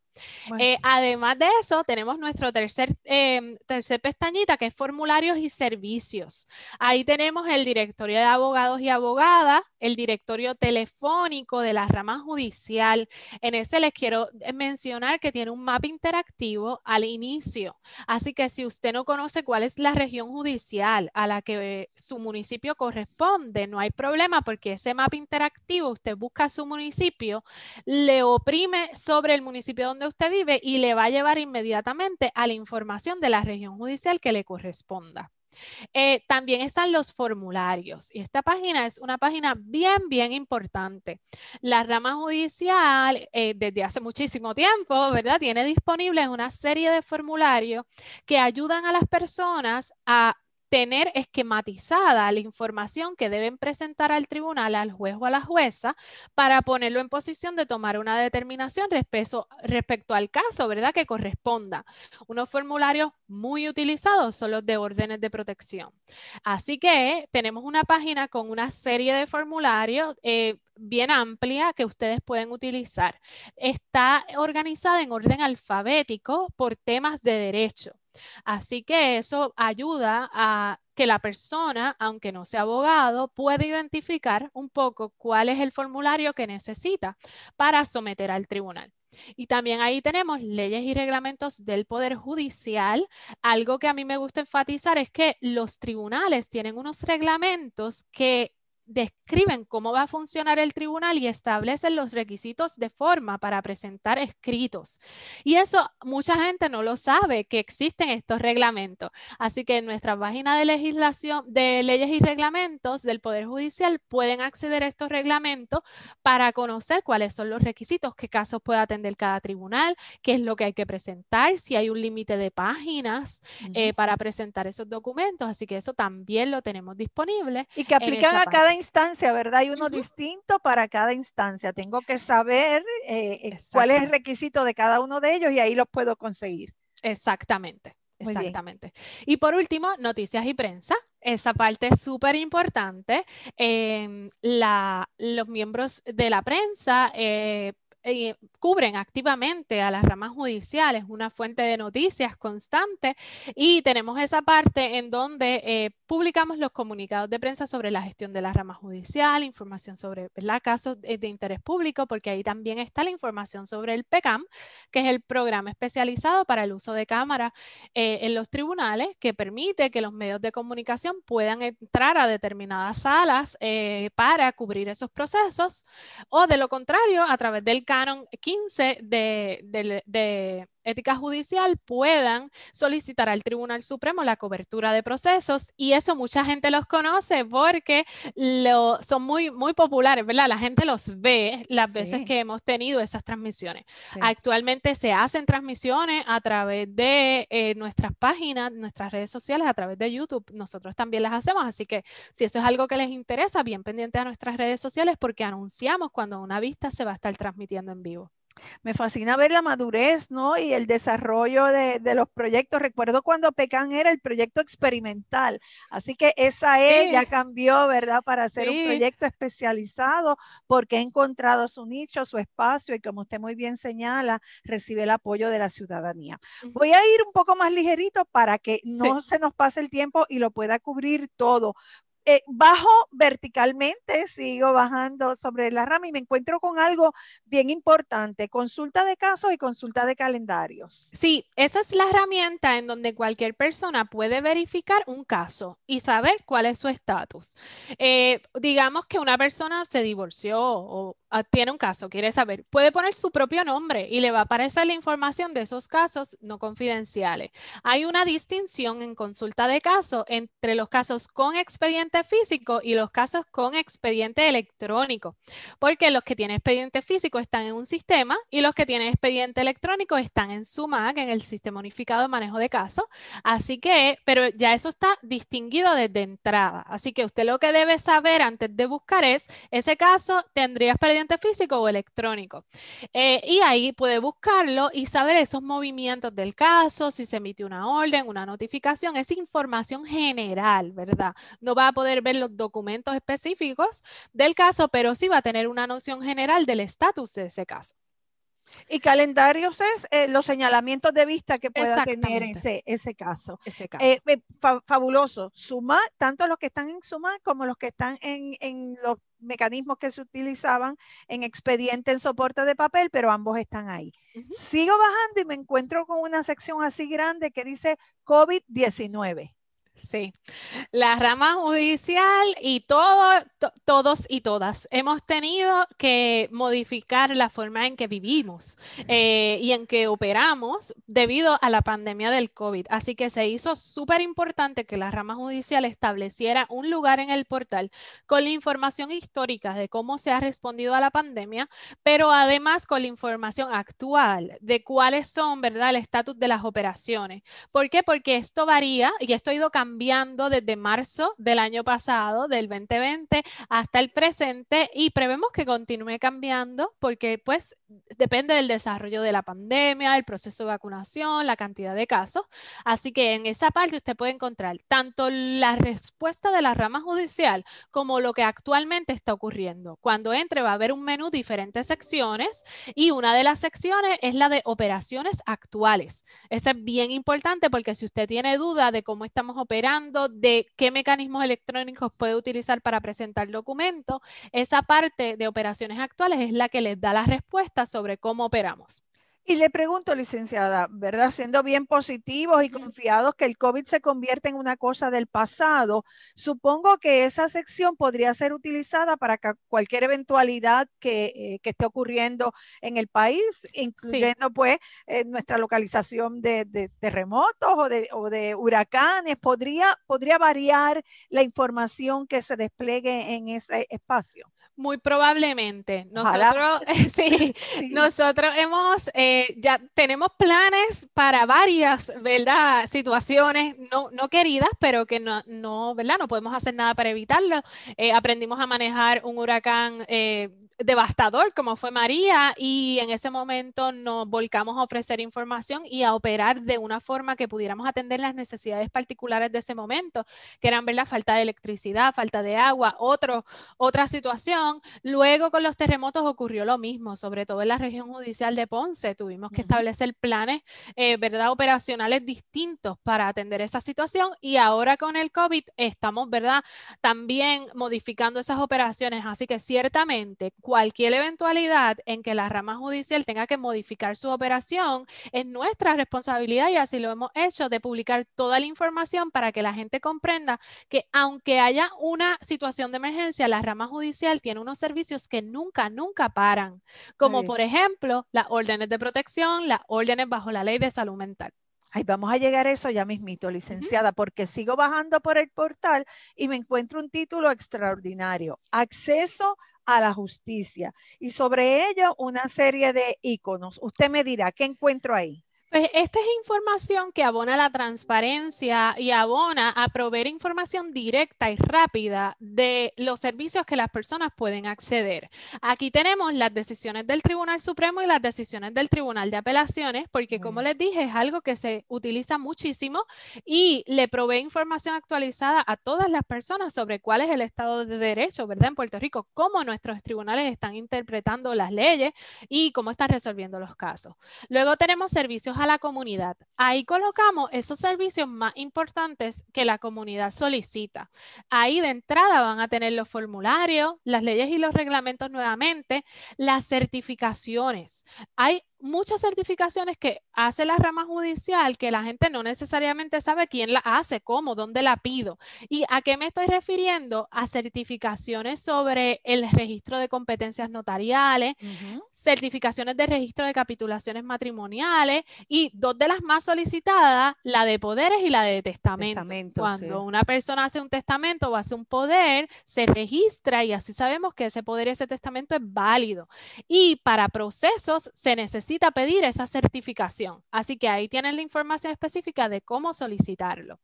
Eh, además de eso, tenemos nuestro tercer, em, tercer pestañita que es formularios y servicios. Ahí tenemos el directorio de abogados y abogadas, el directorio telefónico de la rama judicial. En ese les quiero mencionar que tiene un mapa interactivo al inicio. Así que si usted no conoce cuál es la región judicial a la que su municipio corresponde, no hay problema porque ese mapa interactivo, usted busca su municipio, le oprime sobre el municipio donde usted vive y le va a llevar inmediatamente a la información de la región judicial que le corresponda. Eh, también están los formularios y esta página es una página bien, bien importante. La rama judicial eh, desde hace muchísimo tiempo, ¿verdad? Tiene disponibles una serie de formularios que ayudan a las personas a tener esquematizada la información que deben presentar al tribunal, al juez o a la jueza, para ponerlo en posición de tomar una determinación respecto, al caso, ¿verdad? Que corresponda. Unos formularios muy utilizados son los de órdenes de protección. Así que tenemos una página con una serie de formularios. Eh, bien amplia que ustedes pueden utilizar. Está organizada en orden alfabético por temas de derecho. Así que eso ayuda a que la persona, aunque no sea abogado, pueda identificar un poco cuál es el formulario que necesita para someter al tribunal. Y también ahí tenemos leyes y reglamentos del Poder Judicial. Algo que a mí me gusta enfatizar es que los tribunales tienen unos reglamentos que describen cómo va a funcionar el tribunal y establecen los requisitos de forma para presentar escritos. Y eso mucha gente no lo sabe que existen estos reglamentos. Así que en nuestra página de legislación de leyes y reglamentos del Poder Judicial pueden acceder a estos reglamentos para conocer cuáles son los requisitos, qué casos puede atender cada tribunal, qué es lo que hay que presentar, si hay un límite de páginas eh, para presentar esos documentos. Así que eso también lo tenemos disponible. Y que aplican a cada instancia, ¿verdad? Hay uno distinto para cada instancia. Tengo que saber eh, eh, cuál es el requisito de cada uno de ellos y ahí los puedo conseguir. Exactamente. Exactamente. Y por último, noticias y prensa. Esa parte es súper importante. Em, los miembros de la prensa eh, eh, cubren activamente a las ramas judiciales, una fuente de noticias constante y tenemos esa parte en donde eh, publicamos los comunicados de prensa sobre la gestión de la rama judicial, información sobre casos de, interés público, porque ahí también está la información sobre el PECAM, que es el programa especializado para el uso de cámara eh, en los tribunales, que permite que los medios de comunicación puedan entrar a determinadas salas para cubrir esos procesos o de lo contrario, a través del Canon 15 de, de, ética judicial puedan solicitar al Tribunal Supremo la cobertura de procesos y eso mucha gente los conoce porque lo, son muy, muy populares, ¿verdad? La gente los ve las veces que hemos tenido esas transmisiones. Actualmente se hacen transmisiones a través de eh, nuestras páginas, nuestras redes sociales, a través de YouTube. Nosotros también las hacemos, así que si eso es algo que les interesa, bien pendiente a nuestras redes sociales porque anunciamos cuando una vista se va a estar transmitiendo en vivo me fascina ver la madurez, ¿no? Y el desarrollo de, los proyectos. Recuerdo cuando PECAN era el proyecto experimental, así que esa E ya cambió, ¿verdad? Para ser un proyecto especializado porque ha encontrado su nicho, su espacio y como usted muy bien señala, recibe el apoyo de la ciudadanía. Voy a ir un poco más ligerito para que no se nos pase el tiempo y lo pueda cubrir todo. Eh, bajo verticalmente, sigo bajando sobre la rama y me encuentro con algo bien importante, consulta de casos y consulta de calendarios. Sí, esa es la herramienta en donde cualquier persona puede verificar un caso y saber cuál es su estatus. Eh, digamos que una persona se divorció o Ah, tiene un caso, quiere saber, puede poner su propio nombre y le va a aparecer la información de esos casos no confidenciales. Hay una distinción en consulta de caso entre los casos con expediente físico y los casos con expediente electrónico, porque los que tienen expediente físico están en un sistema y los que tienen expediente electrónico están en SUMAC, en el Sistema Unificado de Manejo de Casos. Así que, pero ya eso está distinguido desde entrada. Así que usted lo que debe saber antes de buscar es, ese caso tendría expediente físico o electrónico. Eh, y ahí puede buscarlo y saber esos movimientos del caso, si se emite una orden, una notificación, es información general, ¿verdad? No va a poder ver los documentos específicos del caso, pero sí va a tener una noción general del estatus de ese caso. Y calendarios es eh, los señalamientos de vista que pueda tener ese, ese caso. Ese eh, eh, fabuloso. Suma, tanto los que están en Suma como los que están en, los mecanismos que se utilizaban en expediente en soporte de papel, pero ambos están ahí. Sigo bajando y me encuentro con una sección así grande que dice COVID-19. Sí, la rama judicial y todo, todos y todas hemos tenido que modificar la forma en que vivimos eh, y en que operamos debido a la pandemia del COVID. Así que se hizo súper importante que la rama judicial estableciera un lugar en el portal con la información histórica de cómo se ha respondido a la pandemia, pero además con la información actual de cuáles son, ¿verdad?, el estatus de las operaciones. ¿Por qué? Porque esto varía y esto ha ido cambiando cambiando desde marzo del año pasado, del 2020, hasta el presente y prevemos que continúe cambiando porque pues depende del desarrollo de la pandemia, el proceso de vacunación, la cantidad de casos. Así que en esa parte usted puede encontrar tanto la respuesta de la rama judicial como lo que actualmente está ocurriendo. Cuando entre va a haber un menú, diferentes secciones y una de las secciones es la de operaciones actuales. Eso es bien importante porque si usted tiene duda de cómo estamos operando, de qué mecanismos electrónicos puede utilizar para presentar documentos, esa parte de operaciones actuales es la que les da la respuesta sobre cómo operamos. Y le pregunto, licenciada, ¿verdad? Siendo bien positivos y confiados que el COVID se convierte en una cosa del pasado, supongo que esa sección podría ser utilizada para cualquier eventualidad que, eh, que, esté ocurriendo en el país, incluyendo pues eh, nuestra localización de, de terremotos o de, o de, huracanes. ¿Podría, ¿Podría variar la información que se despliegue en ese espacio? Muy probablemente. Nosotros, sí, nosotros hemos, eh, ya tenemos planes para varias, ¿verdad? Situaciones no, no queridas, pero que no, no, ¿verdad? No podemos hacer nada para evitarlo. Eh, aprendimos a manejar un huracán eh, devastador como fue María y en ese momento nos volcamos a ofrecer información y a operar de una forma que pudiéramos atender las necesidades particulares de ese momento, que eran ver la falta de electricidad, falta de agua, otro, otra situación. Luego con los terremotos ocurrió lo mismo, sobre todo en la región judicial de Ponce. Tuvimos que establecer planes, eh, ¿verdad?, operacionales distintos para atender esa situación y ahora con el COVID estamos, ¿verdad?, también modificando esas operaciones. Así que ciertamente cualquier eventualidad en que la rama judicial tenga que modificar su operación, es nuestra responsabilidad y así lo hemos hecho de publicar toda la información para que la gente comprenda que aunque haya una situación de emergencia, la rama judicial tiene unos servicios que nunca, nunca paran, como por ejemplo las órdenes de protección, las órdenes bajo la ley de salud mental. Ay, vamos a llegar a eso ya mismito, licenciada, porque sigo bajando por el portal y me encuentro un título extraordinario, acceso a la justicia. Y sobre ello una serie de iconos. Usted me dirá, ¿qué encuentro ahí? Pues esta es información que abona la transparencia y abona a proveer información directa y rápida de los servicios que las personas pueden acceder. Aquí tenemos las decisiones del Tribunal Supremo y las decisiones del Tribunal de Apelaciones, porque como les dije, es algo que se utiliza muchísimo y le provee información actualizada a todas las personas sobre cuál es el estado de derecho, ¿verdad? En Puerto Rico, cómo nuestros tribunales están interpretando las leyes y cómo están resolviendo los casos. Luego tenemos servicios la comunidad. Ahí colocamos esos servicios más importantes que la comunidad solicita. Ahí de entrada van a tener los formularios, las leyes y los reglamentos nuevamente, las certificaciones. Hay muchas certificaciones que hace la rama judicial que la gente no necesariamente sabe quién la hace, cómo, dónde la pido. ¿Y a qué me estoy refiriendo? A certificaciones sobre el registro de competencias notariales, certificaciones de registro de capitulaciones matrimoniales y dos de las más solicitadas, la de poderes y la de testamento. Cuando una persona hace un testamento o hace un poder, se registra y así sabemos que ese poder y ese testamento es válido. Y para procesos se necesita pedir esa certificación. Así que ahí tienen la información específica de cómo solicitarlo.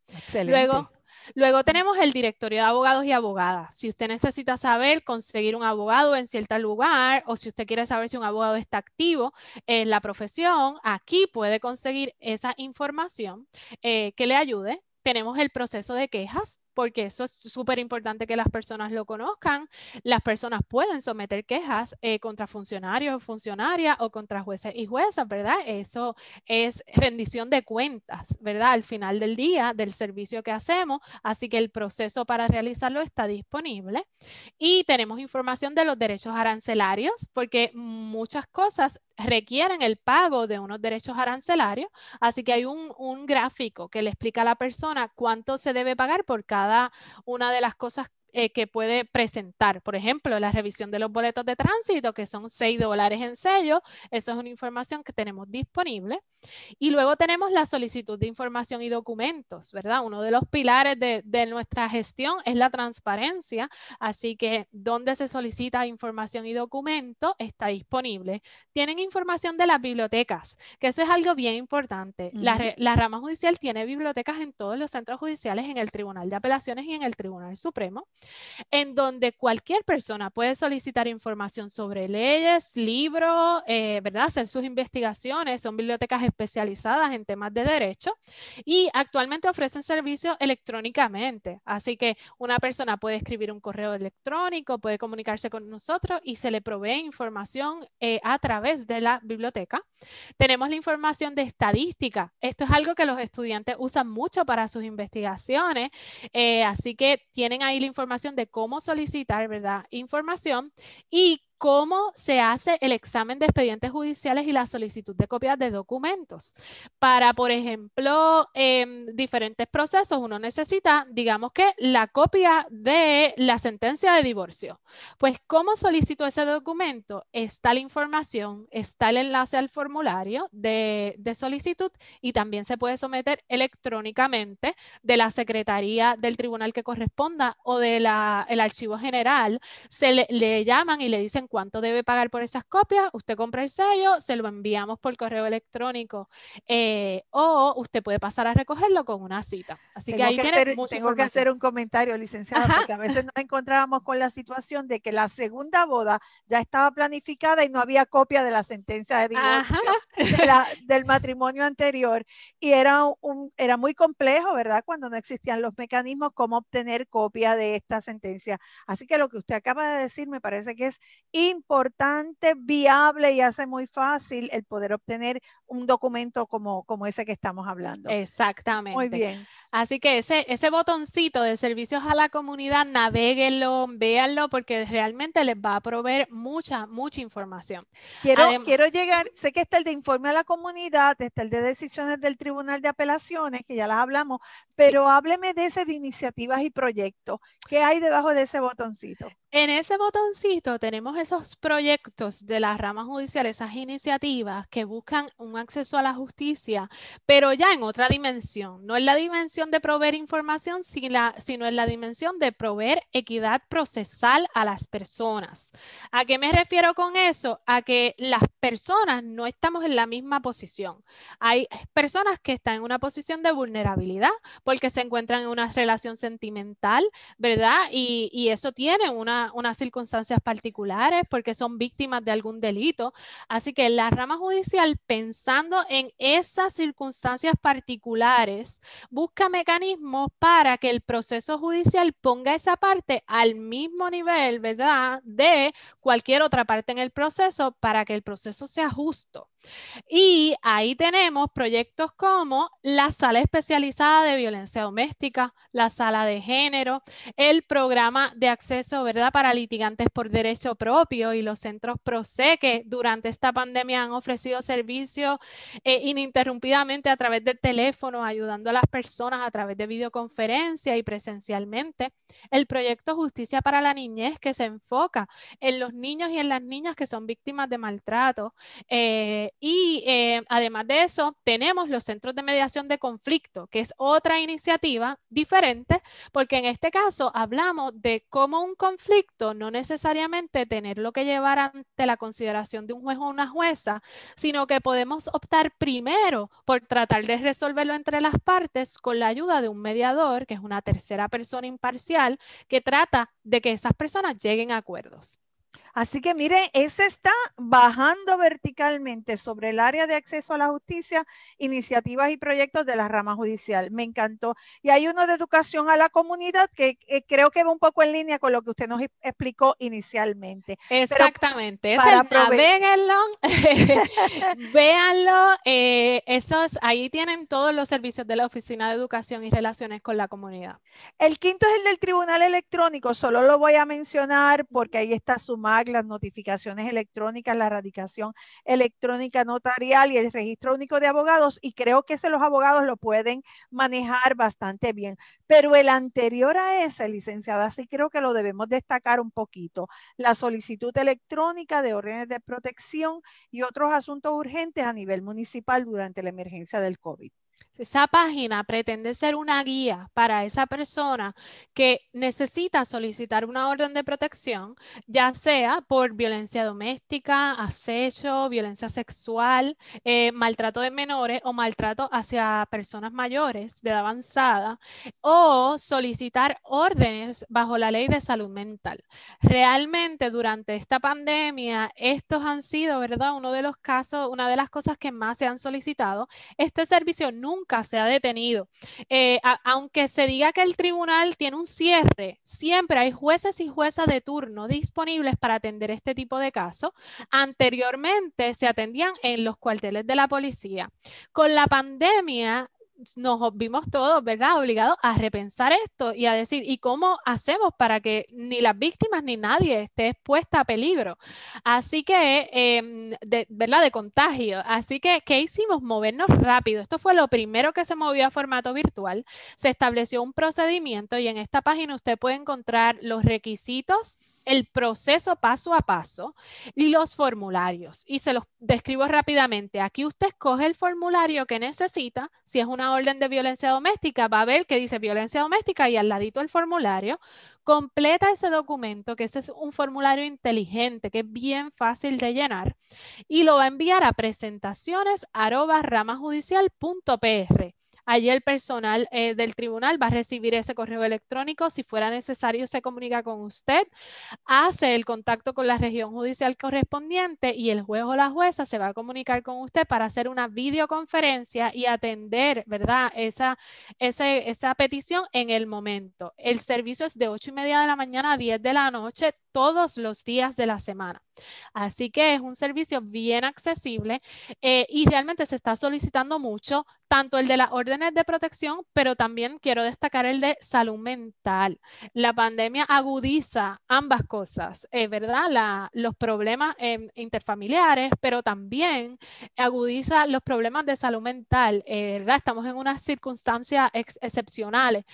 Luego, luego tenemos el directorio de abogados y abogadas. Si usted necesita saber conseguir un abogado en cierto lugar o si usted quiere saber si un abogado está activo en la profesión, aquí puede conseguir esa información eh, que le ayude. Tenemos el proceso de quejas porque eso es súper importante que las personas lo conozcan. Las personas pueden someter quejas eh, contra funcionarios o funcionarias o contra jueces y juezas, ¿verdad? Eso es rendición de cuentas, ¿verdad? Al final del día del servicio que hacemos, así que el proceso para realizarlo está disponible. Y tenemos información de los derechos arancelarios, porque muchas cosas requieren el pago de unos derechos arancelarios, así que hay un, un gráfico que le explica a la persona cuánto se debe pagar por cada una de las cosas eh, que puede presentar. Por ejemplo, la revisión de los boletos de tránsito, que son 6 dólares en sello. Eso es una información que tenemos disponible. Y luego tenemos la solicitud de información y documentos, ¿verdad? Uno de los pilares de, de nuestra gestión es la transparencia. Así que donde se solicita información y documento está disponible. Tienen información de las bibliotecas, que eso es algo bien importante. la, la rama judicial tiene bibliotecas en todos los centros judiciales, en el Tribunal de Apelaciones y en el Tribunal Supremo en donde cualquier persona puede solicitar información sobre leyes, libros, eh, ¿verdad? Hacer sus investigaciones, son bibliotecas especializadas en temas de derecho y actualmente ofrecen servicios electrónicamente. Así que una persona puede escribir un correo electrónico, puede comunicarse con nosotros y se le provee información eh, a través de la biblioteca. Tenemos la información de estadística. Esto es algo que los estudiantes usan mucho para sus investigaciones, eh, así que tienen ahí la información de cómo solicitar, ¿verdad? Información y cómo se hace el examen de expedientes judiciales y la solicitud de copias de documentos. Para, por ejemplo, en diferentes procesos, uno necesita, digamos que, la copia de la sentencia de divorcio. Pues, ¿cómo solicito ese documento? Está la información, está el enlace al formulario de, de solicitud y también se puede someter electrónicamente de la Secretaría del Tribunal que corresponda o del Archivo General. Se le llaman y le dicen cuánto debe pagar por esas copias, usted compra el sello, se lo enviamos por correo electrónico eh, o usted puede pasar a recogerlo con una cita. Así que ahí tiene Tengo que hacer un comentario, licenciada, porque a veces nos encontrábamos con la situación de que la segunda boda ya estaba planificada y no había copia de la sentencia de divorcio del matrimonio anterior y era, un, era muy complejo, ¿verdad? Cuando no existían los mecanismos, cómo obtener copia de esta sentencia. Así que lo que usted acaba de decir me parece que es importante, viable y hace muy fácil el poder obtener un documento como, como ese que estamos hablando. Exactamente. Muy bien. Así que ese, ese botoncito de servicios a la comunidad, naveguenlo, véanlo, porque realmente les va a proveer mucha, mucha información. Quiero, quiero llegar, sé que está el de informe a la comunidad, está el de decisiones del Tribunal de Apelaciones, que ya las hablamos, pero hábleme de ese de iniciativas y proyectos. ¿Qué hay debajo de ese botoncito? En ese botoncito tenemos esos proyectos de las ramas judiciales, esas iniciativas que buscan un acceso a la justicia, pero ya en otra dimensión, no en la dimensión de proveer información, sino en la dimensión de proveer equidad procesal a las personas. ¿A qué me refiero con eso? A que las personas no estamos en la misma posición. Hay personas que están en una posición de vulnerabilidad porque se encuentran en una relación sentimental, ¿verdad? Y, y eso tiene una unas circunstancias particulares porque son víctimas de algún delito. Así que la rama judicial, pensando en esas circunstancias particulares, busca mecanismos para que el proceso judicial ponga esa parte al mismo nivel, ¿verdad?, de cualquier otra parte en el proceso para que el proceso sea justo. Y ahí tenemos proyectos como la sala especializada de violencia doméstica, la sala de género, el programa de acceso, ¿verdad?, para litigantes por derecho propio y los centros PROCE que durante esta pandemia han ofrecido servicios eh, ininterrumpidamente a través del teléfono, ayudando a las personas a través de videoconferencia y presencialmente. El proyecto Justicia para la Niñez que se enfoca en los niños y en las niñas que son víctimas de maltrato. Eh, y eh, además de eso, tenemos los centros de mediación de conflicto, que es otra iniciativa diferente, porque en este caso hablamos de cómo un conflicto no necesariamente tenerlo que llevar ante la consideración de un juez o una jueza, sino que podemos optar primero por tratar de resolverlo entre las partes con la ayuda de un mediador, que es una tercera persona imparcial, que trata de que esas personas lleguen a acuerdos. Así que mire, ese está bajando verticalmente sobre el área de acceso a la justicia, iniciativas y proyectos de la rama judicial. Me encantó. Y hay uno de educación a la comunidad que creo que va un poco en línea con lo que usted nos explicó inicialmente. Exactamente. Pero para véanlo, véanlo. Eh, esos, ahí tienen todos los servicios de la Oficina de Educación y Relaciones con la Comunidad. El quinto es el del Tribunal Electrónico. Solo lo voy a mencionar porque ahí está sumar Las notificaciones electrónicas, la radicación electrónica notarial y el registro único de abogados y creo que ese los abogados lo pueden manejar bastante bien. Pero el anterior a ese, licenciada, sí creo que lo debemos destacar un poquito. La solicitud electrónica de órdenes de protección y otros asuntos urgentes a nivel municipal durante la emergencia del COVID. Esa página pretende ser una guía para esa persona que necesita solicitar una orden de protección, ya sea por violencia doméstica, acecho, violencia sexual, eh, maltrato de menores o maltrato hacia personas mayores de edad avanzada, o solicitar órdenes bajo la ley de salud mental. Realmente durante esta pandemia, estos han sido, ¿verdad? Uno de los casos, una de las cosas que más se han solicitado. Este servicio nunca se ha detenido. Eh, aunque se diga que el tribunal tiene un cierre, siempre hay jueces y juezas de turno disponibles para atender este tipo de casos. Anteriormente se atendían en los cuarteles de la policía. Con la pandemia, nos vimos todos, ¿verdad?, obligados a repensar esto y a decir, ¿y cómo hacemos para que ni las víctimas ni nadie esté expuesta a peligro? Así que, em, de, ¿verdad?, de contagio. Así que, ¿qué hicimos? Movernos rápido. Esto fue lo primero que se movió a formato virtual. Se estableció un procedimiento y en esta página usted puede encontrar los requisitos el proceso paso a paso y los formularios. Y se los describo rápidamente. Aquí usted escoge el formulario que necesita. Si es una orden de violencia doméstica, va a ver que dice violencia doméstica y al ladito el formulario. Completa ese documento, que ese es un formulario inteligente, que es bien fácil de llenar, y lo va a enviar a presentaciones ramajudicial.pr. Allí el personal eh, del tribunal va a recibir ese correo electrónico. Si fuera necesario, se comunica con usted, hace el contacto con la región judicial correspondiente y el juez o la jueza se va a comunicar con usted para hacer una videoconferencia y atender, ¿verdad? Esa, esa petición en el momento. El servicio es de 8 y media de la mañana a 10 de la noche todos los días de la semana. Así que es un servicio bien accesible eh, y realmente se está solicitando mucho, tanto el de las órdenes de protección, pero también quiero destacar el de salud mental. La pandemia agudiza ambas cosas, eh, ¿verdad? los problemas em, interfamiliares, pero también agudiza los problemas de salud mental, eh, ¿verdad? Estamos en unas circunstancias excepcionales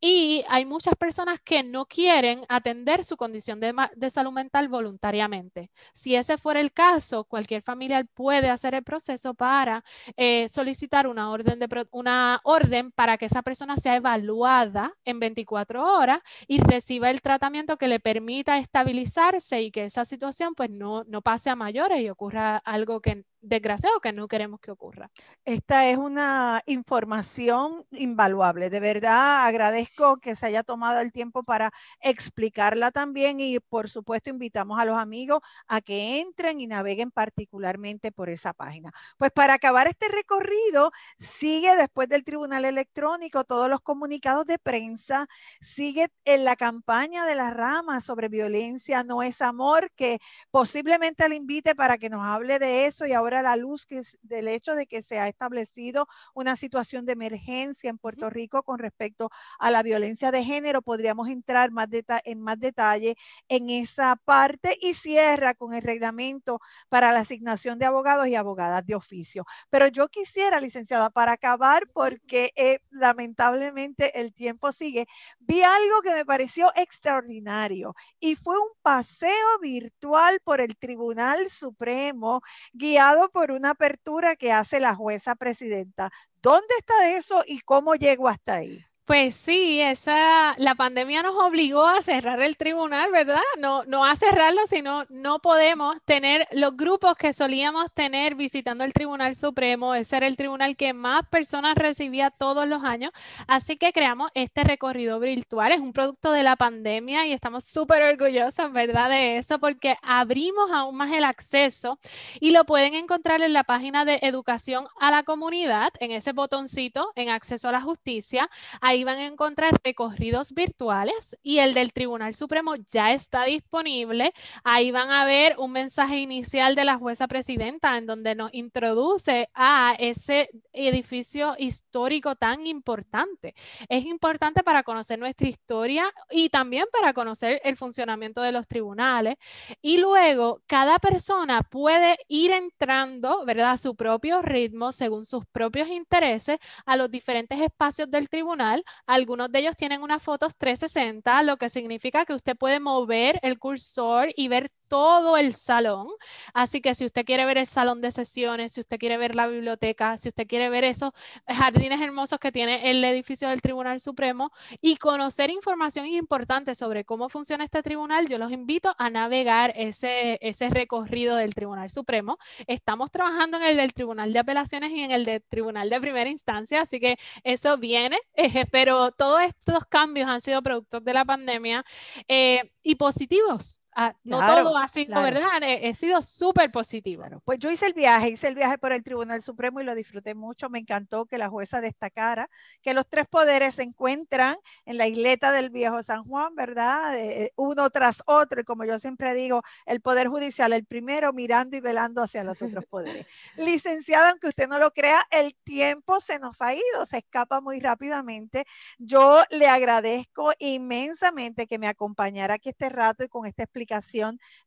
y hay muchas personas que no quieren atender su condición de, de salud mental voluntariamente. Si ese fuera el caso, cualquier familiar puede hacer el proceso para eh, solicitar una orden, de, una orden para que esa persona sea evaluada en 24 horas y reciba el tratamiento que le permita estabilizarse y que esa situación pues no, no pase a mayores y ocurra algo que desgraciado que no queremos que ocurra. Esta es una información invaluable. De verdad, agradezco que se haya tomado el tiempo para explicarla también y por supuesto invitamos a los amigos a que entren y naveguen particularmente por esa página. Pues para acabar este recorrido, sigue después del Tribunal Electrónico todos los comunicados de prensa, sigue en la campaña de la rama sobre violencia no es amor, que posiblemente le invite para que nos hable de eso y ahora a la luz que es del hecho de que se ha establecido una situación de emergencia en Puerto Rico con respecto a la violencia de género. Podríamos entrar más en más detalle en esa parte y cierra con el reglamento para la asignación de abogados y abogadas de oficio. Pero yo quisiera, licenciada, para acabar, porque eh, lamentablemente el tiempo sigue, vi algo que me pareció extraordinario y fue un paseo virtual por el Tribunal Supremo guiado por una apertura que hace la jueza presidenta. ¿Dónde está eso y cómo llego hasta ahí? Pues sí, esa, la pandemia nos obligó a cerrar el tribunal, ¿verdad? No, no a cerrarlo, sino no podemos tener los grupos que solíamos tener visitando el Tribunal Supremo. Ese era el tribunal que más personas recibía todos los años. Así que creamos este recorrido virtual. Es un producto de la pandemia y estamos súper orgullosos, ¿verdad? De eso, porque abrimos aún más el acceso y lo pueden encontrar en la página de educación a la comunidad, en ese botoncito, en acceso a la justicia van a encontrar recorridos virtuales y el del Tribunal Supremo ya está disponible. Ahí van a ver un mensaje inicial de la jueza presidenta en donde nos introduce a ese edificio histórico tan importante. Es importante para conocer nuestra historia y también para conocer el funcionamiento de los tribunales. Y luego, cada persona puede ir entrando, ¿verdad?, a su propio ritmo, según sus propios intereses, a los diferentes espacios del tribunal. Algunos de ellos tienen unas fotos 360, lo que significa que usted puede mover el cursor y ver todo el salón. Así que si usted quiere ver el salón de sesiones, si usted quiere ver la biblioteca, si usted quiere ver esos jardines hermosos que tiene el edificio del Tribunal Supremo y conocer información importante sobre cómo funciona este tribunal, yo los invito a navegar ese, ese recorrido del Tribunal Supremo. Estamos trabajando en el del Tribunal de Apelaciones y en el del Tribunal de Primera Instancia, así que eso viene, eh, pero todos estos cambios han sido productos de la pandemia eh, y positivos. Ah, no todo ha sido, ¿verdad? He, sido súper positivo. Pues yo hice el viaje, hice el viaje por el Tribunal Supremo y lo disfruté mucho. Me encantó que la jueza destacara que los tres poderes se encuentran en la isleta del viejo San Juan, ¿verdad? Eh, uno tras otro. Y como yo siempre digo, el Poder Judicial, el primero mirando y velando hacia los otros poderes. Licenciada, aunque usted no lo crea, el tiempo se nos ha ido, se escapa muy rápidamente. Yo le agradezco inmensamente que me acompañara aquí este rato y con esta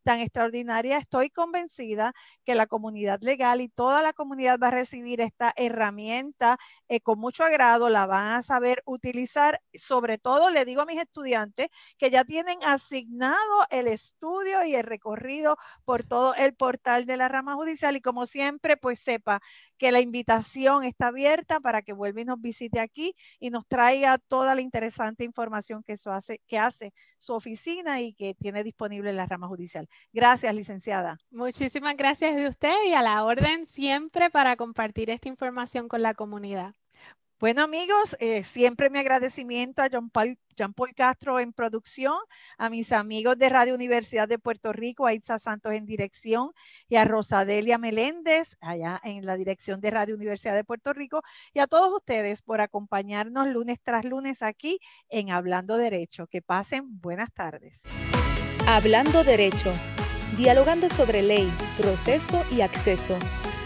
tan extraordinaria. Estoy convencida que la comunidad legal y toda la comunidad va a recibir esta herramienta eh, con mucho agrado, la van a saber utilizar. Sobre todo, le digo a mis estudiantes que ya tienen asignado el estudio y el recorrido por todo el portal de la rama judicial y como siempre, pues sepa que la invitación está abierta para que vuelva y nos visite aquí y nos traiga toda la interesante información que, hace, que hace su oficina y que tiene disponible en la rama judicial. Gracias, licenciada. Muchísimas gracias de usted y a la orden siempre para compartir esta información con la comunidad. Bueno amigos, eh, siempre mi agradecimiento a Paul, Jean Paul, Castro en producción, a mis amigos de Radio Universidad de Puerto Rico, a Itza Santos en dirección y a Rosadelia Meléndez allá en la dirección de Radio Universidad de Puerto Rico y a todos ustedes por acompañarnos lunes tras lunes aquí en Hablando Derecho. Que pasen buenas tardes. Hablando Derecho, dialogando sobre ley, proceso y acceso